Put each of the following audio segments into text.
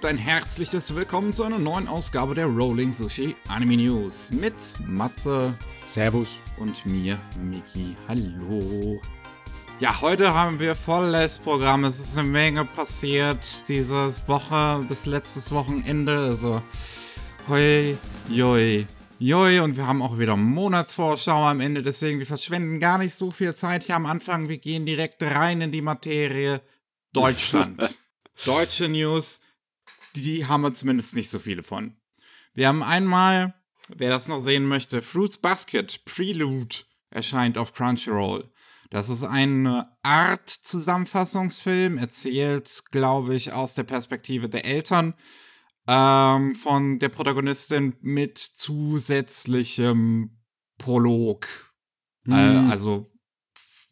und ein herzliches Willkommen zu einer neuen Ausgabe der Rolling Sushi Anime News mit Matze, Servus und mir, Miki. Hallo. Ja, heute haben wir volles Programm. Es ist eine Menge passiert diese Woche bis letztes Wochenende. Also, hoi, joi, joi. Und wir haben auch wieder Monatsvorschau am Ende. Deswegen, wir verschwenden gar nicht so viel Zeit hier am Anfang. Wir gehen direkt rein in die Materie. Deutschland. Deutsche News die haben wir zumindest nicht so viele von. Wir haben einmal, wer das noch sehen möchte, Fruits Basket Prelude erscheint auf Crunchyroll. Das ist ein Art-Zusammenfassungsfilm, erzählt, glaube ich, aus der Perspektive der Eltern ähm, von der Protagonistin mit zusätzlichem Prolog. Mhm. Äh, also,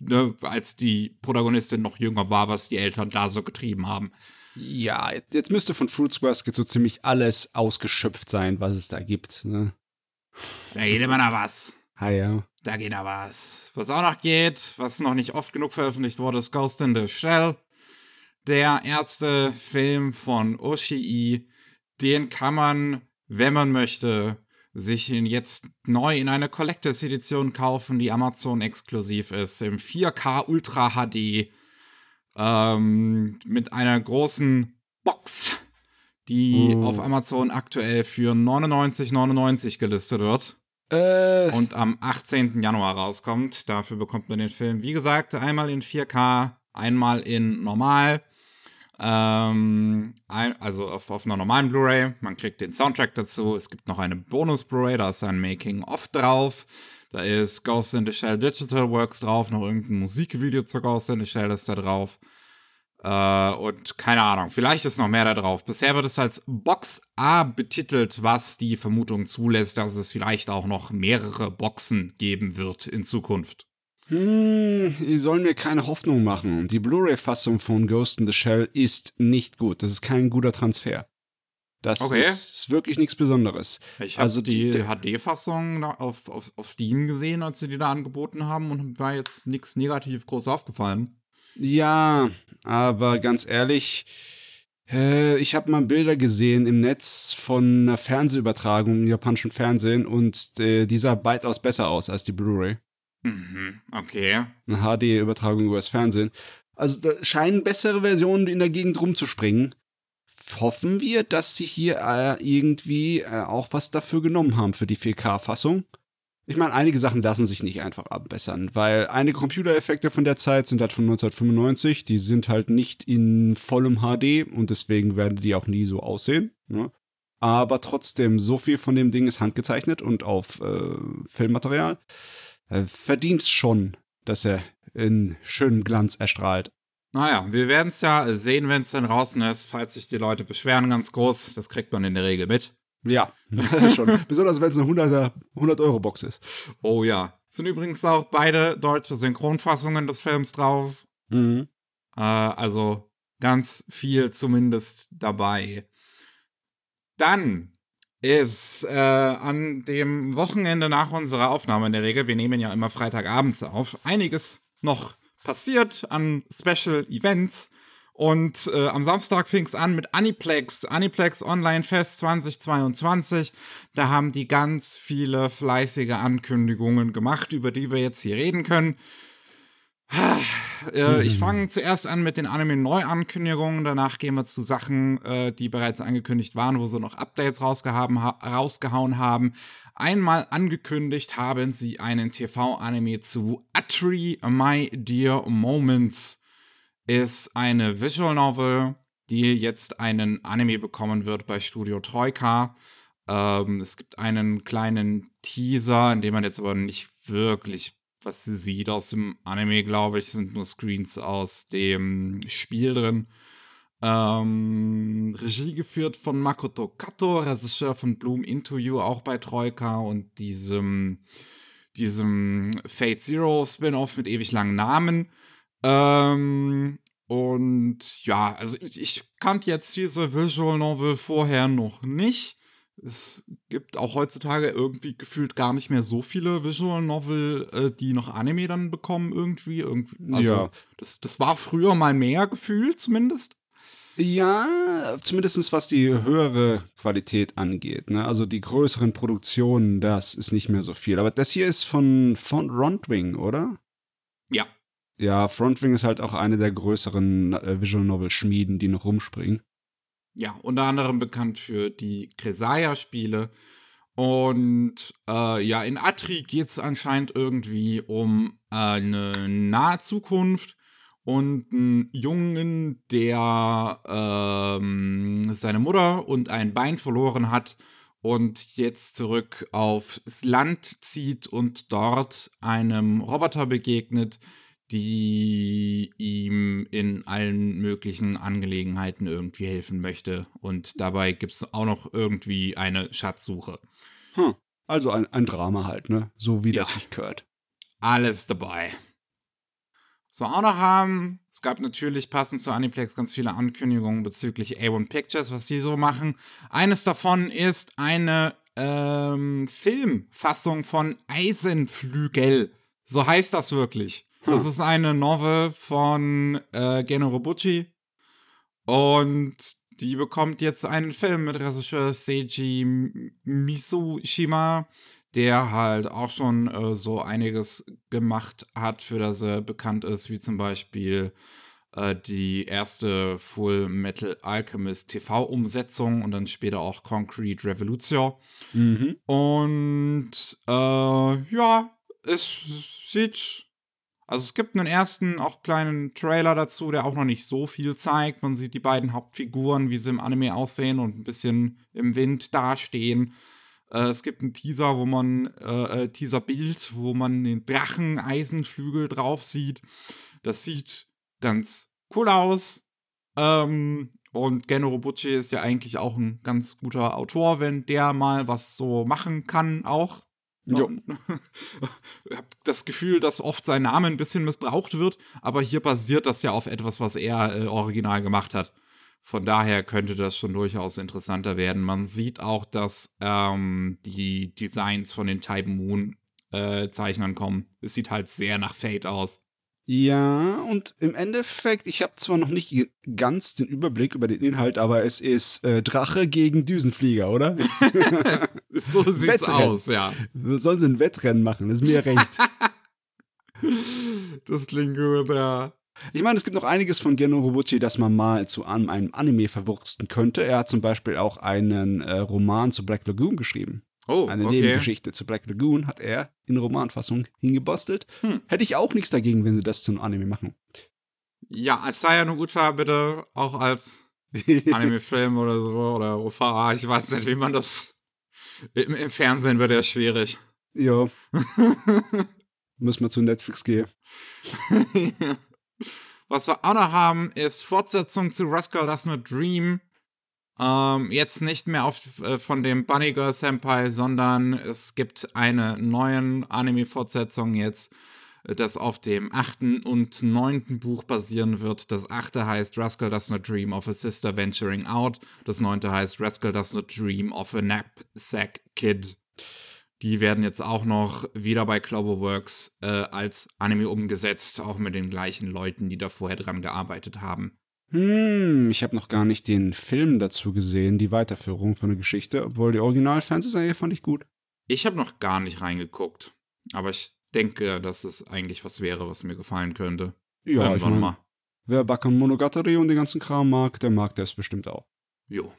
ne, als die Protagonistin noch jünger war, was die Eltern da so getrieben haben. Ja, jetzt müsste von Fruits Basket so ziemlich alles ausgeschöpft sein, was es da gibt. Ne? Da geht immer noch was. Ah ja. Da geht noch was. Was auch noch geht, was noch nicht oft genug veröffentlicht wurde, ist Ghost in the Shell. Der erste Film von Oshii. Den kann man, wenn man möchte, sich jetzt neu in eine Collectors Edition kaufen, die Amazon exklusiv ist, im 4K Ultra HD ähm, mit einer großen Box, die oh. auf Amazon aktuell für 99,99 gelistet wird. Äh. Und am 18. Januar rauskommt. Dafür bekommt man den Film, wie gesagt, einmal in 4K, einmal in normal. Ähm, ein, also auf, auf einer normalen Blu-ray. Man kriegt den Soundtrack dazu. Es gibt noch eine Bonus-Blu-ray, da ist ein Making-of drauf. Da ist Ghost in the Shell Digital Works drauf, noch irgendein Musikvideo zu Ghost in the Shell ist da drauf. Äh, und keine Ahnung, vielleicht ist noch mehr da drauf. Bisher wird es als Box A betitelt, was die Vermutung zulässt, dass es vielleicht auch noch mehrere Boxen geben wird in Zukunft. Hm, die sollen mir keine Hoffnung machen. Die Blu-ray-Fassung von Ghost in the Shell ist nicht gut. Das ist kein guter Transfer. Das okay. ist, ist, wirklich nichts Besonderes. Ich habe also die, die HD-Fassung auf, auf, auf Steam gesehen, als sie die da angeboten haben und war jetzt nichts negativ groß aufgefallen. Ja, aber ganz ehrlich, äh, ich habe mal Bilder gesehen im Netz von einer Fernsehübertragung im japanischen Fernsehen und äh, die sah weitaus besser aus als die Blu-ray. Mhm, okay. Eine HD-Übertragung über das Fernsehen. Also da scheinen bessere Versionen in der Gegend rumzuspringen hoffen wir, dass sie hier äh, irgendwie äh, auch was dafür genommen haben für die 4K-Fassung. Ich meine, einige Sachen lassen sich nicht einfach abbessern, weil einige Computereffekte von der Zeit sind halt von 1995, die sind halt nicht in vollem HD und deswegen werden die auch nie so aussehen. Ne? Aber trotzdem, so viel von dem Ding ist handgezeichnet und auf äh, Filmmaterial. Äh, verdient schon, dass er in schönem Glanz erstrahlt. Naja, wir werden es ja sehen, wenn es dann draußen ist, falls sich die Leute beschweren, ganz groß. Das kriegt man in der Regel mit. Ja, schon. Besonders wenn es eine 100-Euro-Box ist. Oh ja. Sind übrigens auch beide deutsche Synchronfassungen des Films drauf. Mhm. Äh, also ganz viel zumindest dabei. Dann ist äh, an dem Wochenende nach unserer Aufnahme in der Regel, wir nehmen ja immer Freitagabends auf, einiges noch passiert an Special Events. Und äh, am Samstag fing es an mit Aniplex, Aniplex Online Fest 2022. Da haben die ganz viele fleißige Ankündigungen gemacht, über die wir jetzt hier reden können. Äh, ich mhm. fange zuerst an mit den Anime-Neuankündigungen. Danach gehen wir zu Sachen, äh, die bereits angekündigt waren, wo sie noch Updates rausgehauen, ha rausgehauen haben. Einmal angekündigt haben sie einen TV-Anime zu Atri My Dear Moments. Ist eine Visual Novel, die jetzt einen Anime bekommen wird bei Studio Troika. Ähm, es gibt einen kleinen Teaser, in dem man jetzt aber nicht wirklich was sie sieht aus dem Anime, glaube ich, sind nur Screens aus dem Spiel drin. Ähm, Regie geführt von Makoto Kato, Regisseur von Bloom You, auch bei Troika und diesem, diesem Fate Zero Spin-off mit ewig langen Namen. Ähm, und ja, also ich, ich kannte jetzt diese Visual Novel vorher noch nicht es gibt auch heutzutage irgendwie gefühlt gar nicht mehr so viele Visual Novel, äh, die noch Anime dann bekommen irgendwie. irgendwie also ja. das, das war früher mal mehr gefühlt zumindest. Ja, zumindest was die höhere Qualität angeht. Ne? Also die größeren Produktionen, das ist nicht mehr so viel. Aber das hier ist von, von Frontwing, oder? Ja. Ja, Frontwing ist halt auch eine der größeren äh, Visual Novel Schmieden, die noch rumspringen. Ja, unter anderem bekannt für die Kresaya-Spiele. Und äh, ja, in Atri geht es anscheinend irgendwie um äh, eine nahe Zukunft und einen Jungen, der ähm, seine Mutter und ein Bein verloren hat und jetzt zurück aufs Land zieht und dort einem Roboter begegnet, die ihm in allen möglichen Angelegenheiten irgendwie helfen möchte. Und dabei gibt es auch noch irgendwie eine Schatzsuche. Hm. Also ein, ein Drama halt, ne? So wie Ja. das sich gehört. Alles dabei. Was wir auch noch haben, es gab natürlich passend zu Aniplex ganz viele Ankündigungen bezüglich A1 Pictures, was die so machen. Eines davon ist eine ähm, Filmfassung von Eisenflügel. So heißt das wirklich. Das ist eine Novel von äh, Geno Robucci. Und die bekommt jetzt einen Film mit Regisseur Seiji Misushima, der halt auch schon äh, so einiges gemacht hat, für das er bekannt ist, wie zum Beispiel äh, die erste Full Metal Alchemist TV-Umsetzung und dann später auch Concrete Revolution. Mhm. Und äh, ja, es sieht. Also es gibt einen ersten, auch kleinen Trailer dazu, der auch noch nicht so viel zeigt. Man sieht die beiden Hauptfiguren, wie sie im Anime aussehen und ein bisschen im Wind dastehen. Äh, es gibt einen Teaser, wo man, äh, äh, Teaser-Bild, wo man den Drachen Eisenflügel drauf sieht. Das sieht ganz cool aus. Ähm, und Geno Robucci ist ja eigentlich auch ein ganz guter Autor, wenn der mal was so machen kann, auch. Jo. Ich habe das Gefühl, dass oft sein Name ein bisschen missbraucht wird, aber hier basiert das ja auf etwas, was er äh, original gemacht hat. Von daher könnte das schon durchaus interessanter werden. Man sieht auch, dass ähm, die Designs von den Type Moon äh, Zeichnern kommen. Es sieht halt sehr nach Fate aus. Ja, und im Endeffekt, ich habe zwar noch nicht ganz den Überblick über den Inhalt, aber es ist äh, Drache gegen Düsenflieger, oder? So sieht's Wettrennen. aus, ja. Sollen sie ein Wettrennen machen, ist mir recht. Das klingt gut, ja. Ich meine, es gibt noch einiges von Geno Robucci, das man mal zu einem, einem Anime verwursten könnte. Er hat zum Beispiel auch einen äh, Roman zu Black Lagoon geschrieben. Oh, Eine okay. Nebengeschichte zu Black Lagoon hat er in Romanfassung hingebastelt. Hm. Hätte ich auch nichts dagegen, wenn sie das zu einem Anime machen. Ja, als Saya Uta bitte auch als Anime-Film oder so oder OVA. Ich weiß nicht, wie man das. Im, im Fernsehen wird ja schwierig. ja, muss man zu Netflix gehen. Was wir auch noch haben, ist Fortsetzung zu Rascal Does Not Dream. Ähm, jetzt nicht mehr auf, äh, von dem Bunny Girl Senpai, sondern es gibt eine neuen Anime-Fortsetzung jetzt, äh, das auf dem achten und neunten Buch basieren wird. Das achte heißt Rascal Does Not Dream of a Sister Venturing Out. Das neunte heißt Rascal Does Not Dream of a Knapsack Kid. Die werden jetzt auch noch wieder bei Cloverworks äh, als Anime umgesetzt, auch mit den gleichen Leuten, die da vorher dran gearbeitet haben. Hm, ich habe noch gar nicht den Film dazu gesehen, die Weiterführung von der Geschichte, obwohl die Original-Fernsehserie fand ich gut. Ich habe noch gar nicht reingeguckt, aber ich denke, dass es eigentlich was wäre, was mir gefallen könnte. Ja, ich Irgendwann mein, mal. wer Bakan Monogatari und den ganzen Kram mag, der mag das bestimmt auch. Jo.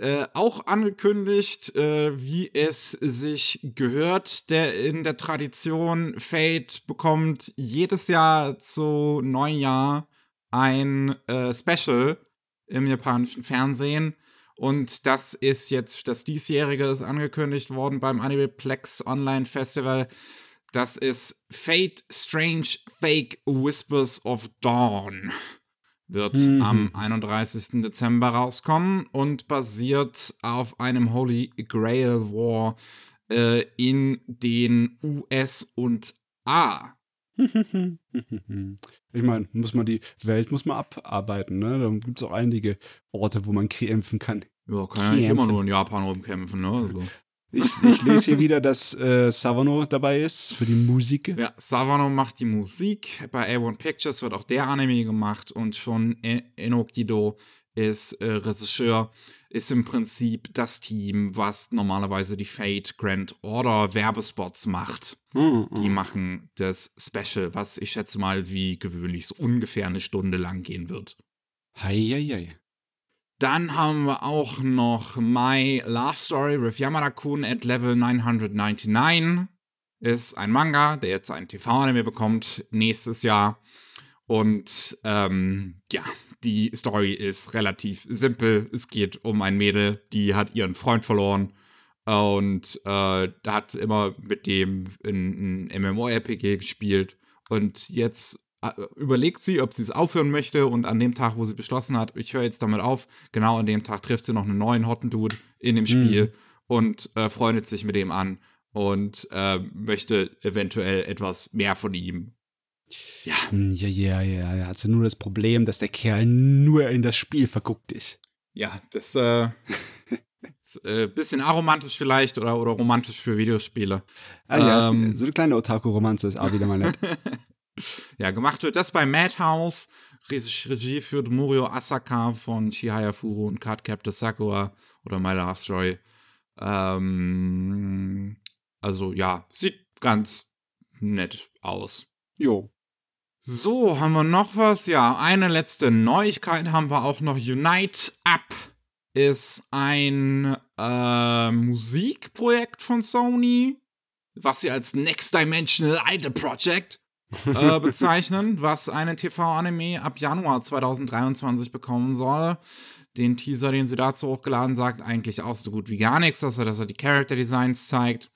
Äh, auch angekündigt, äh, wie es sich gehört, der in der Tradition Fate bekommt jedes Jahr zu Neujahr ein äh, Special im japanischen Fernsehen. Und das ist jetzt, das diesjährige ist angekündigt worden beim Animeplex Online Festival. Das ist Fate Strange Fake Whispers of Dawn. Wird Mhm. am 31. Dezember rauskommen und basiert auf einem Holy Grail War äh, in den US und A. Ich meine, muss man die Welt muss man abarbeiten, ne? Da gibt es auch einige Orte, wo man kämpfen kann. Ja, kann ja nicht immer nur in Japan rumkämpfen, ne? Also. Ich, ich lese hier wieder, dass äh, Savano dabei ist für die Musik. Ja, Savano macht die Musik. Bei A1 Pictures wird auch der Anime gemacht und schon E- Enokido ist äh, Regisseur, ist im Prinzip das Team, was normalerweise die Fate Grand Order Werbespots macht. Mhm. Die machen das Special, was ich schätze mal wie gewöhnlich so ungefähr eine Stunde lang gehen wird. Heieiei. Dann haben wir auch noch My Love Story with Yamada-kun at Level 999. Ist ein Manga, der jetzt ein TV-Anime bekommt nächstes Jahr. Und ähm, ja, die Story ist relativ simpel. Es geht um ein Mädel, die hat ihren Freund verloren und äh, hat immer mit dem ein, ein MMORPG gespielt. Und jetzt äh, überlegt sie, ob sie es aufhören möchte. Und an dem Tag, wo sie beschlossen hat, ich höre jetzt damit auf, genau an dem Tag trifft sie noch einen neuen Hotten Dude in dem Spiel Mhm. und äh, freundet sich mit ihm an und äh, möchte eventuell etwas mehr von ihm. Ja, Hm, Ja, ja, ja, ja. Also nur das Problem, dass der Kerl nur in das Spiel verguckt ist. ja, das äh, ist äh, bisschen aromantisch vielleicht oder, oder romantisch für Videospiele. Ah ja, Ähm. so eine kleine Otaku-Romanze ist auch wieder mal nett. Ja, gemacht wird das bei Madhouse. Regie Regie führt Morio Asaka von Chihaya Furo und Cardcaptor Sakura oder My Love Story. Ähm, also ja, sieht ganz nett aus. jo. So, haben wir noch was? Ja, eine letzte Neuigkeit haben wir auch noch. Unite Up ist ein äh, Musikprojekt von Sony, was sie als Next Dimensional Idol Project äh, bezeichnen, was einen TV-Anime ab Januar 2023 bekommen soll. Den Teaser, den sie dazu hochgeladen sagt, eigentlich auch so gut wie gar nichts, dass er, dass er die Character Designs zeigt.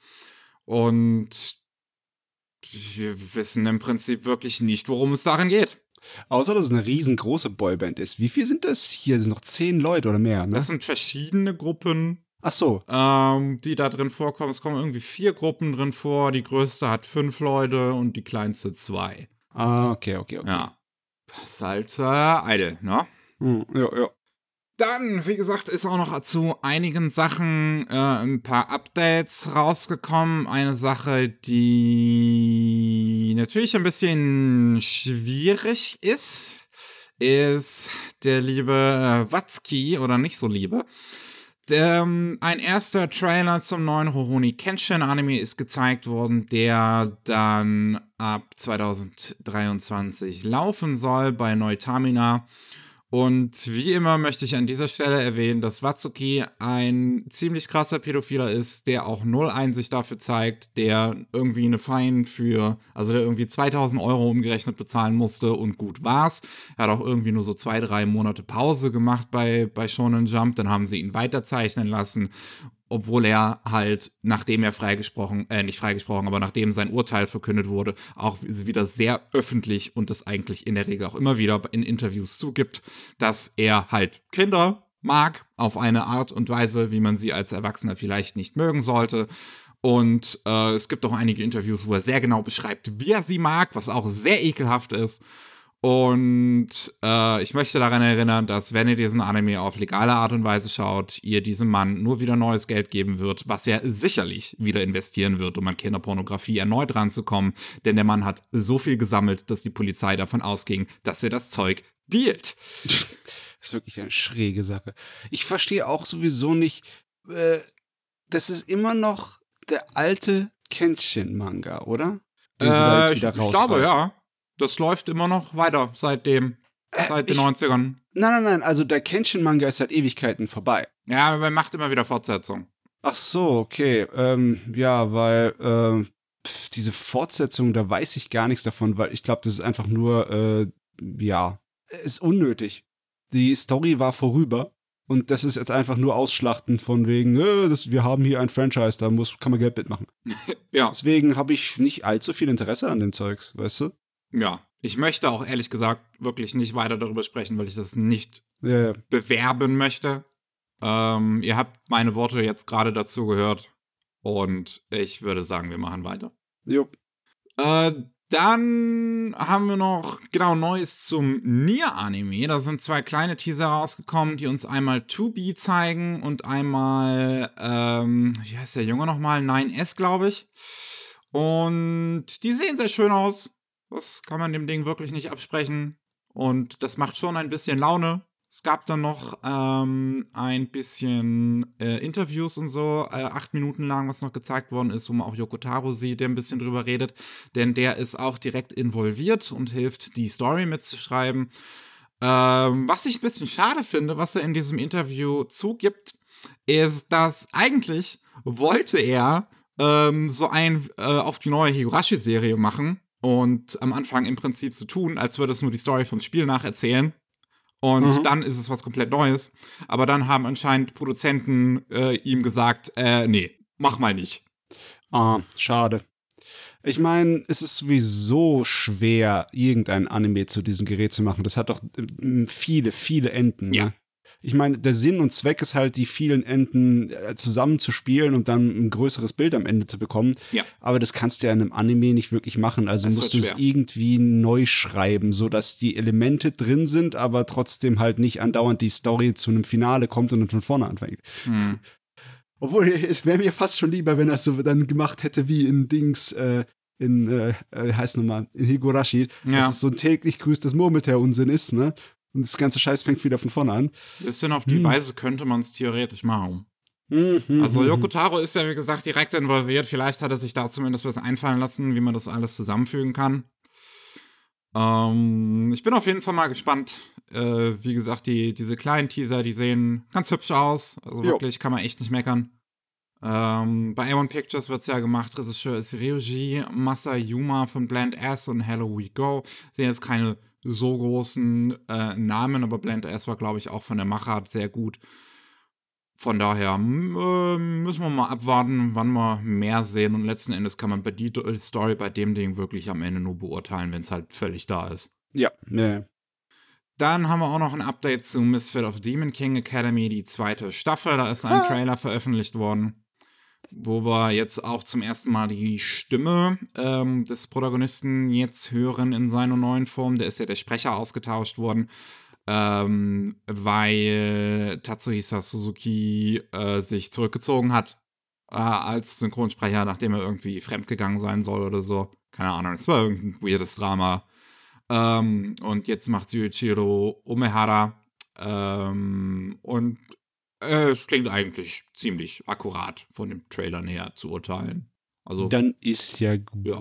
Und wir wissen im Prinzip wirklich nicht, worum es darin geht. Außer, dass es eine riesengroße Boyband ist. Wie viel sind das? Hier sind noch zehn Leute oder mehr, ne? Das sind verschiedene Gruppen, Ach so. ähm, die da drin vorkommen. Es kommen irgendwie vier Gruppen drin vor. Die größte hat fünf Leute und die kleinste zwei. Ah, okay, okay, okay. Ja. Das ist halt äh, Idol, ne? Hm, ja, ja. Dann, wie gesagt, ist auch noch zu einigen Sachen äh, ein paar Updates rausgekommen. Eine Sache, die natürlich ein bisschen schwierig ist, ist der liebe äh, Watzki oder nicht so liebe. Ähm, ein erster Trailer zum neuen Rurouni Kenshin Anime ist gezeigt worden, der dann ab 2023 laufen soll bei Neutamina. Und wie immer möchte ich an dieser Stelle erwähnen, dass Watsuki ein ziemlich krasser Pädophiler ist, der auch null Einsicht dafür zeigt, der irgendwie eine Fein für, also der irgendwie 2000 Euro umgerechnet bezahlen musste und gut war's. Er hat auch irgendwie nur so zwei, drei Monate Pause gemacht bei, bei Shonen Jump, dann haben sie ihn weiterzeichnen lassen obwohl er halt, nachdem er freigesprochen, äh, nicht freigesprochen, aber nachdem sein Urteil verkündet wurde, auch wieder sehr öffentlich und das eigentlich in der Regel auch immer wieder in Interviews zugibt, dass er halt Kinder mag, auf eine Art und Weise, wie man sie als Erwachsener vielleicht nicht mögen sollte. Und äh, es gibt auch einige Interviews, wo er sehr genau beschreibt, wie er sie mag, was auch sehr ekelhaft ist. Und äh, ich möchte daran erinnern, dass wenn ihr diesen Anime auf legale Art und Weise schaut, ihr diesem Mann nur wieder neues Geld geben wird, was er sicherlich wieder investieren wird, um an Kinderpornografie erneut ranzukommen. Denn der Mann hat so viel gesammelt, dass die Polizei davon ausging, dass er das Zeug dealt. Das ist wirklich eine schräge Sache. Ich verstehe auch sowieso nicht, äh, das ist immer noch der alte Kenshin-Manga, oder? Den sie da Äh, jetzt ich, ich glaube, ja. Das läuft immer noch weiter seitdem, seit den ich- 90ern. Nein, nein, nein, also der Kenshin-Manga ist seit Ewigkeiten vorbei. Ja, aber er macht immer wieder Fortsetzung. Ach so, okay. Ähm, ja, weil ähm, pf, diese Fortsetzung, da weiß ich gar nichts davon, weil ich glaube, das ist einfach nur, äh, ja, ist unnötig. Die Story war vorüber und das ist jetzt einfach nur Ausschlachten von wegen, äh, das, wir haben hier ein Franchise, da muss, kann man Geld mitmachen. Ja. Deswegen habe ich nicht allzu viel Interesse an dem Zeugs, weißt du? Ja. Ich möchte auch ehrlich gesagt wirklich nicht weiter darüber sprechen, weil ich das nicht ja. bewerben möchte. Ähm, ihr habt meine Worte jetzt gerade dazu gehört. Und ich würde sagen, wir machen weiter. Jo. Äh, dann haben wir noch genau Neues zum Nier-Anime. Da sind zwei kleine Teaser rausgekommen, die uns einmal 2B zeigen und einmal, ähm, wie heißt der Junge nochmal? 9S, glaube ich. Und die sehen sehr schön aus. Das kann man dem Ding wirklich nicht absprechen. Und das macht schon ein bisschen Laune. Es gab dann noch ähm, ein bisschen äh, Interviews und so, äh, acht Minuten lang, was noch gezeigt worden ist, wo man auch Yoko Taro sieht, der ein bisschen drüber redet. Denn der ist auch direkt involviert und hilft, die Story mitzuschreiben. Ähm, was ich ein bisschen schade finde, was er in diesem Interview zugibt, ist, dass eigentlich wollte er ähm, so ein äh, auf die neue Higurashi-Serie machen und am Anfang im Prinzip so tun, als würde es nur die Story vom Spiel nacherzählen. Und mhm. dann ist es was komplett Neues. Aber dann haben anscheinend Produzenten äh, ihm gesagt, äh, nee, mach mal nicht. Ah, schade. Ich meine, es ist sowieso schwer, irgendein Anime zu diesem Gerät zu machen. Das hat doch äh, viele, viele Enden. Ja. Ne? Ich meine, der Sinn und Zweck ist halt, die vielen Enden äh, zusammenzuspielen und dann ein größeres Bild am Ende zu bekommen. Ja. Aber das kannst du ja in einem Anime nicht wirklich machen. Also das musst du es irgendwie neu schreiben, sodass die Elemente drin sind, aber trotzdem halt nicht andauernd die Story zu einem Finale kommt und dann von vorne anfängt. Hm. Obwohl, es wäre mir fast schon lieber, wenn er es so dann gemacht hätte wie in Dings, äh, in, äh, äh heißt nochmal, in Higurashi, ja. dass es so ein täglich grüßtes Murmeltier-Unsinn ist, ne? Und das ganze Scheiß fängt wieder von vorne an. Bisschen auf die hm. Weise könnte man es theoretisch machen. Mhm, also hm, Yoko Taro ist ja, wie gesagt, direkt involviert. Vielleicht hat er sich da zumindest was einfallen lassen, wie man das alles zusammenfügen kann. Ähm, ich bin auf jeden Fall mal gespannt. Äh, wie gesagt, die, diese kleinen Teaser, die sehen ganz hübsch aus. Also wirklich, jo. kann man echt nicht meckern. Ähm, bei A1 Pictures wird es ja gemacht. Regisseur ist Ryuji Masayuma von Blend S und Hello We Go. Sehen jetzt keine so großen äh, Namen, aber Blend S war, glaube ich, auch von der Machart sehr gut. Von daher äh, müssen wir mal abwarten, wann wir mehr sehen. Und letzten Endes kann man bei die Story bei dem Ding wirklich am Ende nur beurteilen, wenn es halt völlig da ist. Ja, ja. Dann haben wir auch noch ein Update zu Misfit of Demon King Academy, die zweite Staffel. Da ist ein ah. Trailer veröffentlicht worden wo wir jetzt auch zum ersten Mal die Stimme ähm, des Protagonisten jetzt hören in seiner neuen Form. Der ist ja der Sprecher ausgetauscht worden, ähm, weil Tatsuhisa Suzuki äh, sich zurückgezogen hat äh, als Synchronsprecher, nachdem er irgendwie fremdgegangen sein soll oder so. Keine Ahnung, es war irgendein weirdes Drama. Ähm, und jetzt macht Yuichiro Umehara. Ähm, und es klingt eigentlich ziemlich akkurat von dem Trailern her zu urteilen. Also, Dann ist ja gut. Ja.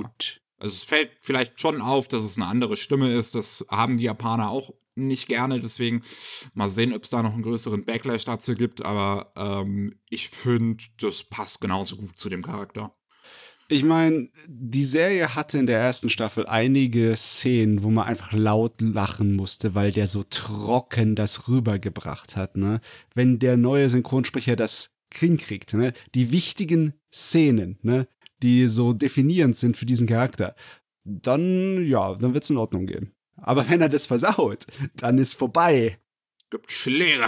Also es fällt vielleicht schon auf, dass es eine andere Stimme ist. Das haben die Japaner auch nicht gerne. Deswegen mal sehen, ob es da noch einen größeren Backlash dazu gibt. Aber ähm, ich finde, das passt genauso gut zu dem Charakter. Ich meine, die Serie hatte in der ersten Staffel einige Szenen, wo man einfach laut lachen musste, weil der so trocken das rübergebracht hat, ne? Wenn der neue Synchronsprecher das hinkriegt, ne? Die wichtigen Szenen, ne? Die so definierend sind für diesen Charakter, dann, ja, dann wird's in Ordnung gehen. Aber wenn er das versaut, dann ist vorbei. Gibt Schläge.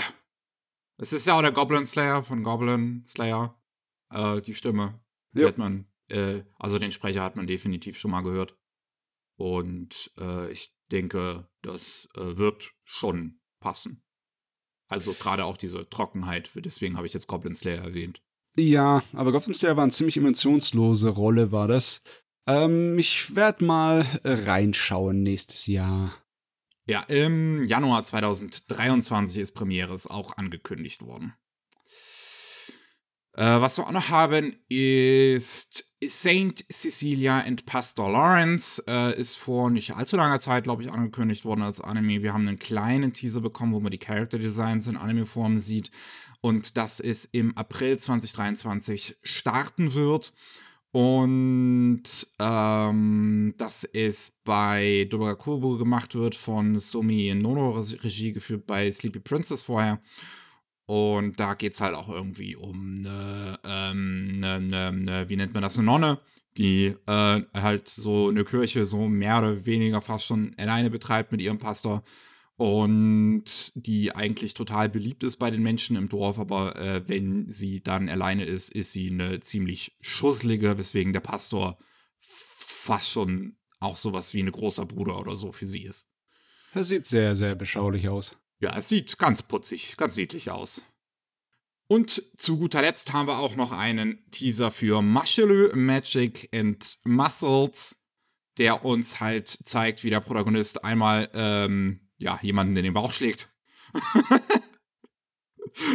Es ist ja auch der Goblin Slayer von Goblin Slayer. Äh, die Stimme. Die hat man äh, also den Sprecher hat man definitiv schon mal gehört. Und äh, ich denke, das äh, wird schon passen. Also gerade auch diese Trockenheit, deswegen habe ich jetzt Goblin Slayer erwähnt. Ja, aber Goblin Slayer war eine ziemlich emotionslose Rolle, war das. Ähm, ich werde mal reinschauen nächstes Jahr. Ja, im Januar 2023 ist Premiere ist auch angekündigt worden. Äh, was wir auch noch haben, ist Saint Cecilia and Pastor Lawrence. Äh, ist vor nicht allzu langer Zeit, glaube ich, angekündigt worden als Anime. Wir haben einen kleinen Teaser bekommen, wo man die Character Designs in Anime-Form sieht. Und dass es im April 2023 starten wird. Und ähm, dass es bei Dobarakubo gemacht wird von Sumi Nono, Regie geführt bei Sleepy Princess vorher. Und da geht es halt auch irgendwie um eine, ähm, eine, eine, eine, wie nennt man das, eine Nonne, die äh, halt so eine Kirche so mehr oder weniger fast schon alleine betreibt mit ihrem Pastor und die eigentlich total beliebt ist bei den Menschen im Dorf, aber äh, wenn sie dann alleine ist, ist sie eine ziemlich schusslige, weswegen der Pastor fast schon auch sowas wie ein großer Bruder oder so für sie ist. Das sieht sehr, sehr beschaulich aus. Ja, es sieht ganz putzig, ganz niedlich aus. Und zu guter Letzt haben wir auch noch einen Teaser für Muscle Magic and Muscles, der uns halt zeigt, wie der Protagonist einmal ähm, ja, jemanden in den Bauch schlägt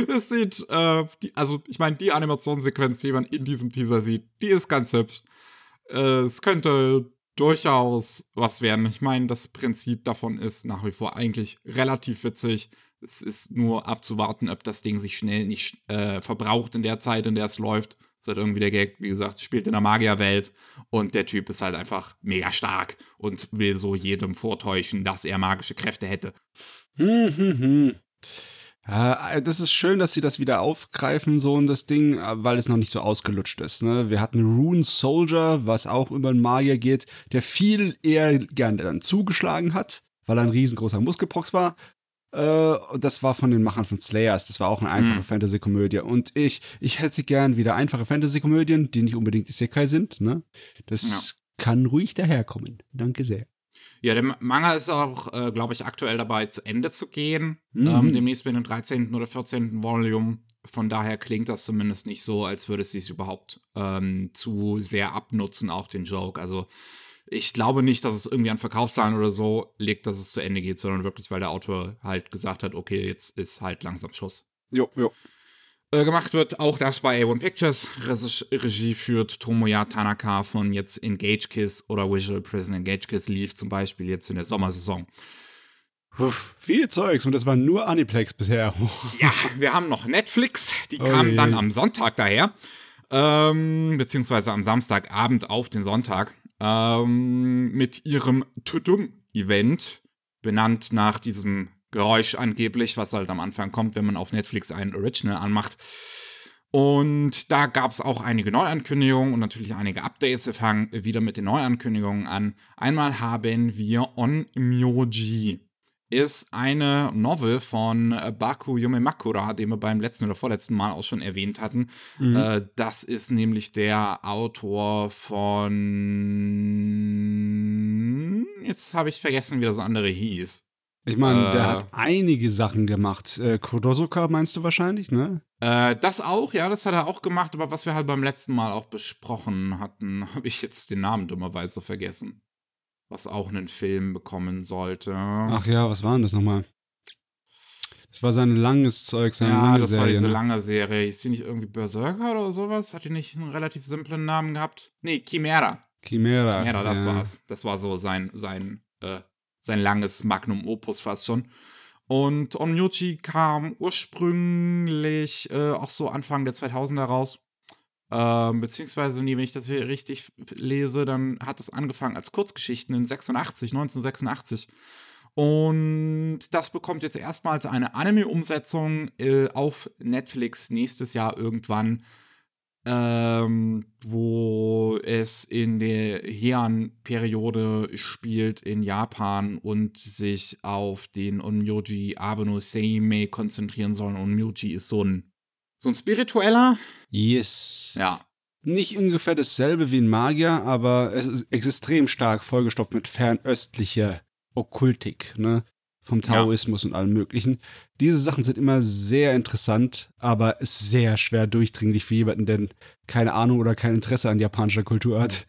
es sieht, äh, die, also ich meine, die Animationssequenz, die man in diesem Teaser sieht, die ist ganz hübsch. Äh, es könnte durchaus was werden. Ich meine, das Prinzip davon ist nach wie vor eigentlich relativ witzig. Es ist nur abzuwarten, ob das Ding sich schnell nicht äh, verbraucht in der Zeit, in der es läuft. Das ist halt irgendwie der Gag, wie gesagt, spielt in der Magierwelt und der Typ ist halt einfach mega stark und will so jedem vortäuschen, dass er magische Kräfte hätte. Hm, hm, hm. Äh, das ist schön, dass sie das wieder aufgreifen, so in das Ding, äh, weil es noch nicht so ausgelutscht ist. Ne? Wir hatten Rune Soldier, was auch über einen Magier geht, der viel eher gerne dann zugeschlagen hat, weil er ein riesengroßer Muskelprox war. Äh, das war von den Machern von Slayers. Das war auch eine einfache mhm. Fantasy-Komödie. Und ich, ich hätte gern wieder einfache Fantasy-Komödien, die nicht unbedingt Isekai sind. Ne? Das ja. kann ruhig daherkommen. Danke sehr. Ja, der Manga ist auch, äh, glaube ich, aktuell dabei, zu Ende zu gehen. Mhm. Ähm, demnächst mit dem 13. oder 14. Volume. Von daher klingt das zumindest nicht so, als würde es sich überhaupt ähm, zu sehr abnutzen, auch den Joke. Also ich glaube nicht, dass es irgendwie an Verkaufszahlen oder so liegt, dass es zu Ende geht, sondern wirklich, weil der Autor halt gesagt hat, okay, jetzt ist halt langsam Schuss. Jo, jo. Äh, gemacht wird auch das bei A1 Pictures. Regie führt Tomoya Tanaka von jetzt Engage Kiss oder Visual Prison Engage Kiss lief zum Beispiel jetzt in der Sommersaison. Uff, viel Zeugs und das war nur Aniplex bisher. ja, wir haben noch Netflix, die oh kam dann am Sonntag daher. Ähm, beziehungsweise am Samstagabend auf den Sonntag ähm, mit ihrem Tudum-Event, benannt nach diesem Geräusch angeblich, was halt am Anfang kommt, wenn man auf Netflix einen Original anmacht. Und da gab es auch einige Neuankündigungen und natürlich einige Updates. Wir fangen wieder mit den Neuankündigungen an. Einmal haben wir On Myoji ist eine Novel von äh, Baku Yumemakura, den wir beim letzten oder vorletzten Mal auch schon erwähnt hatten. Mhm. Äh, das ist nämlich der Autor von. Jetzt habe ich vergessen, wie das andere hieß. Ich meine, äh, der hat einige Sachen gemacht. Äh, Kodosuka meinst du wahrscheinlich, ne? Äh, das auch, ja, das hat er auch gemacht, aber was wir halt beim letzten Mal auch besprochen hatten, habe ich jetzt den Namen dummerweise vergessen was auch einen Film bekommen sollte. Ach ja, was war denn das nochmal? Das war sein langes Zeug, seine ja, lange das Serie. war diese ne? lange Serie. Ist die nicht irgendwie Berserker oder sowas? Hat die nicht einen relativ simplen Namen gehabt? Nee, Chimera. Chimera. Chimera, das ja. war's. Das war so sein, sein, äh, sein langes Magnum Opus fast schon. Und Omyuchi kam ursprünglich äh, auch so Anfang der 2000er raus. Ähm, beziehungsweise, wenn ich das hier richtig lese, dann hat es angefangen als Kurzgeschichten in 86, 1986. Und das bekommt jetzt erstmals eine Anime-Umsetzung äh, auf Netflix nächstes Jahr irgendwann, ähm, wo es in der Heian-Periode spielt in Japan und sich auf den Onmyoji Abeno Seimei konzentrieren soll. Onmyoji ist so ein so ein spiritueller? Yes. Ja. Nicht ungefähr dasselbe wie ein Magier, aber es ist extrem stark vollgestopft mit fernöstlicher Okkultik, ne? Vom Taoismus ja. und allem Möglichen. Diese Sachen sind immer sehr interessant, aber sehr schwer durchdringlich für jemanden, der keine Ahnung oder kein Interesse an japanischer Kultur hat.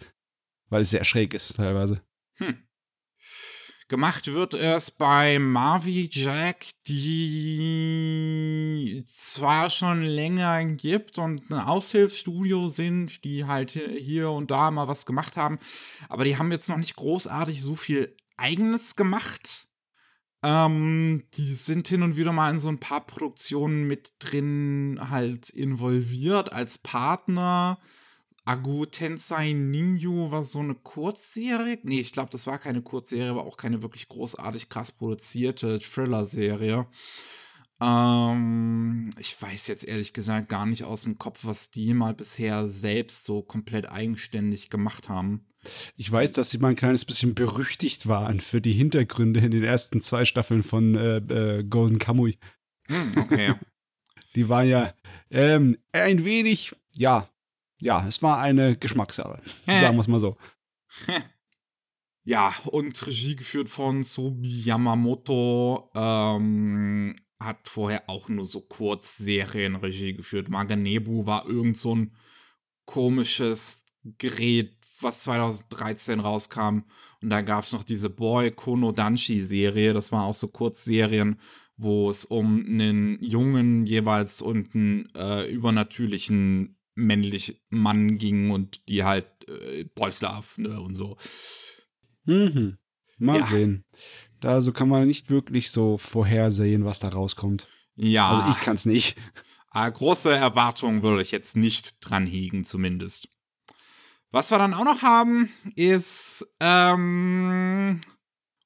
Weil es sehr schräg ist, teilweise. Hm. Gemacht wird es bei Marvi Jack, die zwar schon länger gibt und ein Aushilfsstudio sind, die halt hier und da mal was gemacht haben, aber die haben jetzt noch nicht großartig so viel Eigenes gemacht. Ähm, die sind hin und wieder mal in so ein paar Produktionen mit drin halt involviert als Partner. Agu Tensei Ninju war so eine Kurzserie. Nee, ich glaube, das war keine Kurzserie, war auch keine wirklich großartig krass produzierte Thriller-Serie. Ähm, ich weiß jetzt ehrlich gesagt gar nicht aus dem Kopf, was die mal bisher selbst so komplett eigenständig gemacht haben. Ich weiß, dass sie mal ein kleines bisschen berüchtigt waren für die Hintergründe in den ersten zwei Staffeln von äh, äh, Golden Kamui. Hm, okay. die waren ja ähm, ein wenig, ja, ja, es war eine Geschmackssache. Sagen wir es mal so. Ja, und Regie geführt von Sobi Yamamoto. Ähm, hat vorher auch nur so Kurzserien Regie geführt. Maganebu war irgend so ein komisches Gerät was 2013 rauskam. Und da gab es noch diese Boy Kono Danshi-Serie. Das war auch so Kurzserien, wo es um einen Jungen jeweils und einen äh, übernatürlichen männlichen Mann ging und die halt äh, Boys Love ne, und so. Mhm. Mal Ja. sehen. Da so kann man nicht wirklich so vorhersehen, was da rauskommt. Ja, Also ich kann's nicht. äh, große Erwartungen würde ich jetzt nicht dran hegen, zumindest. Was wir dann auch noch haben, ist ähm,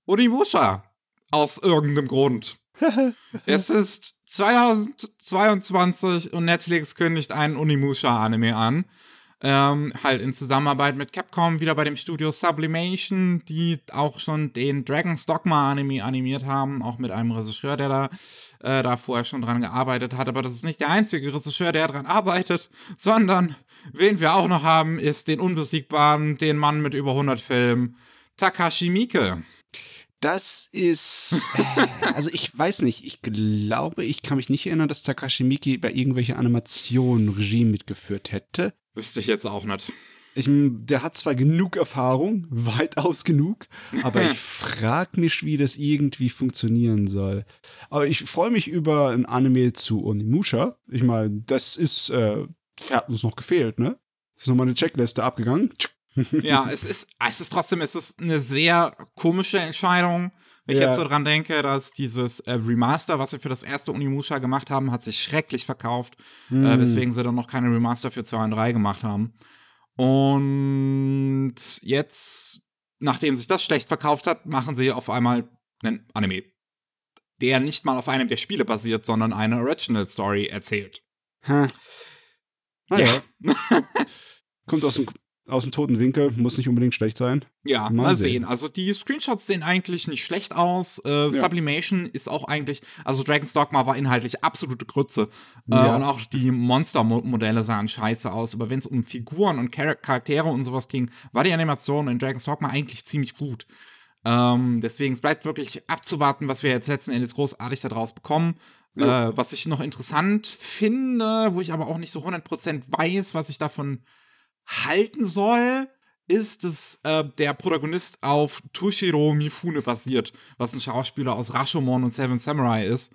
Onimusha. Aus irgendeinem Grund. es ist 2022 und Netflix kündigt einen Onimusha-Anime an. Ähm, halt in Zusammenarbeit mit Capcom, wieder bei dem Studio Sublimation, die auch schon den Dragon's Dogma Anime animiert haben, auch mit einem Regisseur, der da, äh, da vorher schon dran gearbeitet hat. Aber das ist nicht der einzige Regisseur, der dran arbeitet, sondern wen wir auch noch haben, ist den unbesiegbaren, den Mann mit über 100 Filmen, Takashi Miike. Das ist, äh, also ich weiß nicht, ich glaube, ich kann mich nicht erinnern, dass Takashi Miki bei irgendwelche Animationen Regie mitgeführt hätte. Wüsste ich jetzt auch nicht. Ich, der hat zwar genug Erfahrung, weitaus genug, aber ich frage mich, wie das irgendwie funktionieren soll. Aber ich freue mich über ein Anime zu Onimusha. Ich meine, das ist, äh, hat uns noch gefehlt, ne? Das ist nochmal eine Checkliste abgegangen. ja, es ist, es ist trotzdem, es ist eine sehr komische Entscheidung. Wenn ich Ja. jetzt so dran denke, dass dieses äh, Remaster, was wir für das erste Unimusha gemacht haben, hat sich schrecklich verkauft, Hm. äh, weswegen sie dann noch keine Remaster für 2 und 3 gemacht haben. Und jetzt, nachdem sich das schlecht verkauft hat, machen sie auf einmal einen Anime, der nicht mal auf einem der Spiele basiert, sondern eine Original Story erzählt. Ha. Naja. Kommt aus dem, aus dem toten Winkel, muss nicht unbedingt schlecht sein. Ja, Mal mal, sehen. sehen. Also die Screenshots sehen eigentlich nicht schlecht aus. Äh, Sublimation ist auch eigentlich, also Dragon's Dogma war inhaltlich absolute Grütze. Äh, Ja. und auch die Monster-Modelle sahen scheiße aus. Aber wenn es um Figuren und Char Charaktere und sowas ging, war die Animation in Dragon's Dogma eigentlich ziemlich gut. Ähm, deswegen, es bleibt wirklich abzuwarten, was wir jetzt letzten Endes großartig daraus bekommen. Ja. Äh, was ich noch interessant finde, wo ich aber auch nicht so 100% weiß, was ich davon halten soll, ist, dass äh, der Protagonist auf Toshiro Mifune basiert, was ein Schauspieler aus Rashomon und Seven Samurai ist,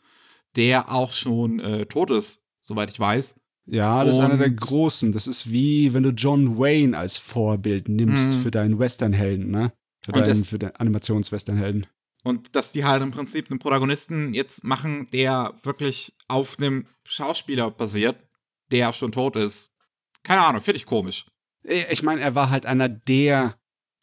der auch schon äh, tot ist, soweit ich weiß. Ja, das ist einer der Und- großen. Das ist wie, wenn du John Wayne als Vorbild nimmst Mhm. für deinen Westernhelden, ne? Für Und deinen, das- für deinen Animations-Westernhelden. Und dass die halt im Prinzip einen Protagonisten jetzt machen, der wirklich auf einem Schauspieler basiert, der schon tot ist. Keine Ahnung, finde ich komisch. Äh, Ich meine, er war halt einer der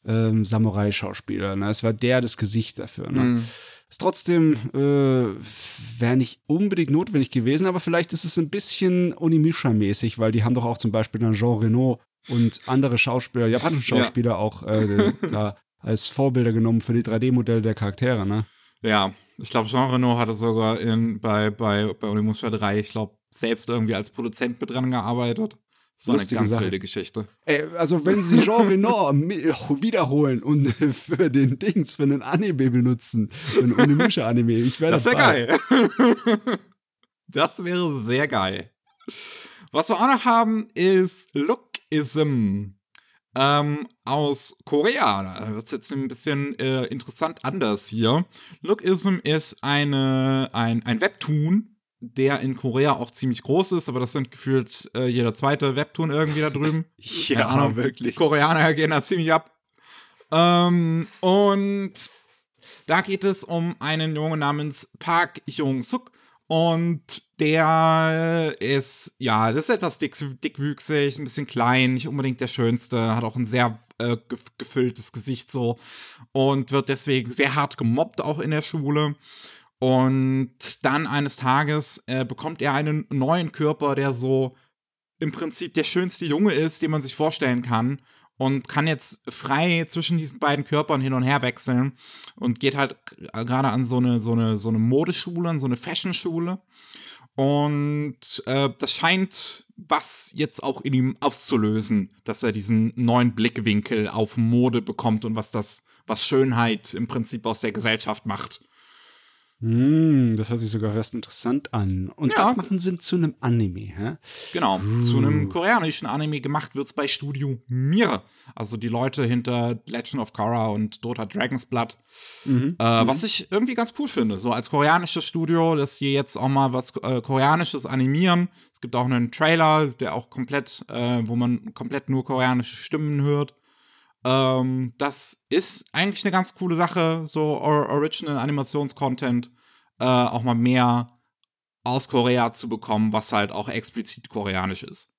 ähm, Samurai-Schauspieler. Ne? Es war der das Gesicht dafür. Ne? Mhm. Ist trotzdem äh, wäre nicht unbedingt notwendig gewesen, aber vielleicht ist es ein bisschen Onimisha-mäßig, weil die haben doch auch zum Beispiel dann Jean Reno und andere Schauspieler, japanische Ja. Schauspieler auch äh, da als Vorbilder genommen für die 3D-Modelle der Charaktere. Ne? Ja, ich glaube, Jean Reno hatte sogar in, bei, bei, bei Onimusha 3, ich glaube, selbst irgendwie als Produzent mit dran gearbeitet. Das war Lustige eine ganz Sache. wilde Geschichte. Ey, also wenn sie Jean Reno wiederholen und für den Dings, für einen Anime benutzen, für einen Onimusha-Anime, ich wäre Das wäre geil. das wäre sehr geil. Was wir auch noch haben, ist Lookism. Ähm, aus Korea. Da wird jetzt ein bisschen äh, interessant anders hier. Lookism ist eine, ein, ein Webtoon, der in Korea auch ziemlich groß ist, aber das sind gefühlt äh, jeder zweite Webtoon irgendwie da drüben. Keine Ahnung. wirklich. Koreaner gehen da ziemlich ab. Ähm, und da geht es um einen Jungen namens Park Jong-suk. Und der ist, ja, das ist etwas dick, dickwüchsig, ein bisschen klein, nicht unbedingt der Schönste, hat auch ein sehr äh, ge gefülltes Gesicht so und wird deswegen sehr hart gemobbt auch in der Schule. Und dann eines Tages äh, bekommt er einen neuen Körper, der so im Prinzip der schönste Junge ist, den man sich vorstellen kann. Und kann jetzt frei zwischen diesen beiden Körpern hin und her wechseln. Und geht halt gerade an so eine, so eine, so eine Modeschule, an so eine Fashion-Schule. Und äh, das scheint was jetzt auch in ihm auszulösen, dass er diesen neuen Blickwinkel auf Mode bekommt und was das, was Schönheit im Prinzip aus der Gesellschaft macht. Hm, das hört sich sogar fast interessant an. Und Ja. das machen sie zu einem Anime, hä? Genau, zu einem koreanischen Anime gemacht wird's bei Studio Mir. Also die Leute hinter Legend of Korra und Dota Dragon's Blood. Mhm. Äh, Was ich irgendwie ganz cool finde. So als koreanisches Studio, dass sie jetzt auch mal was äh, Koreanisches animieren. Es gibt auch einen Trailer, der auch komplett, äh, wo man komplett nur koreanische Stimmen hört. Ähm, das ist eigentlich eine ganz coole Sache, so Or Original Animationscontent äh, auch mal mehr aus Korea zu bekommen, was halt auch explizit koreanisch ist.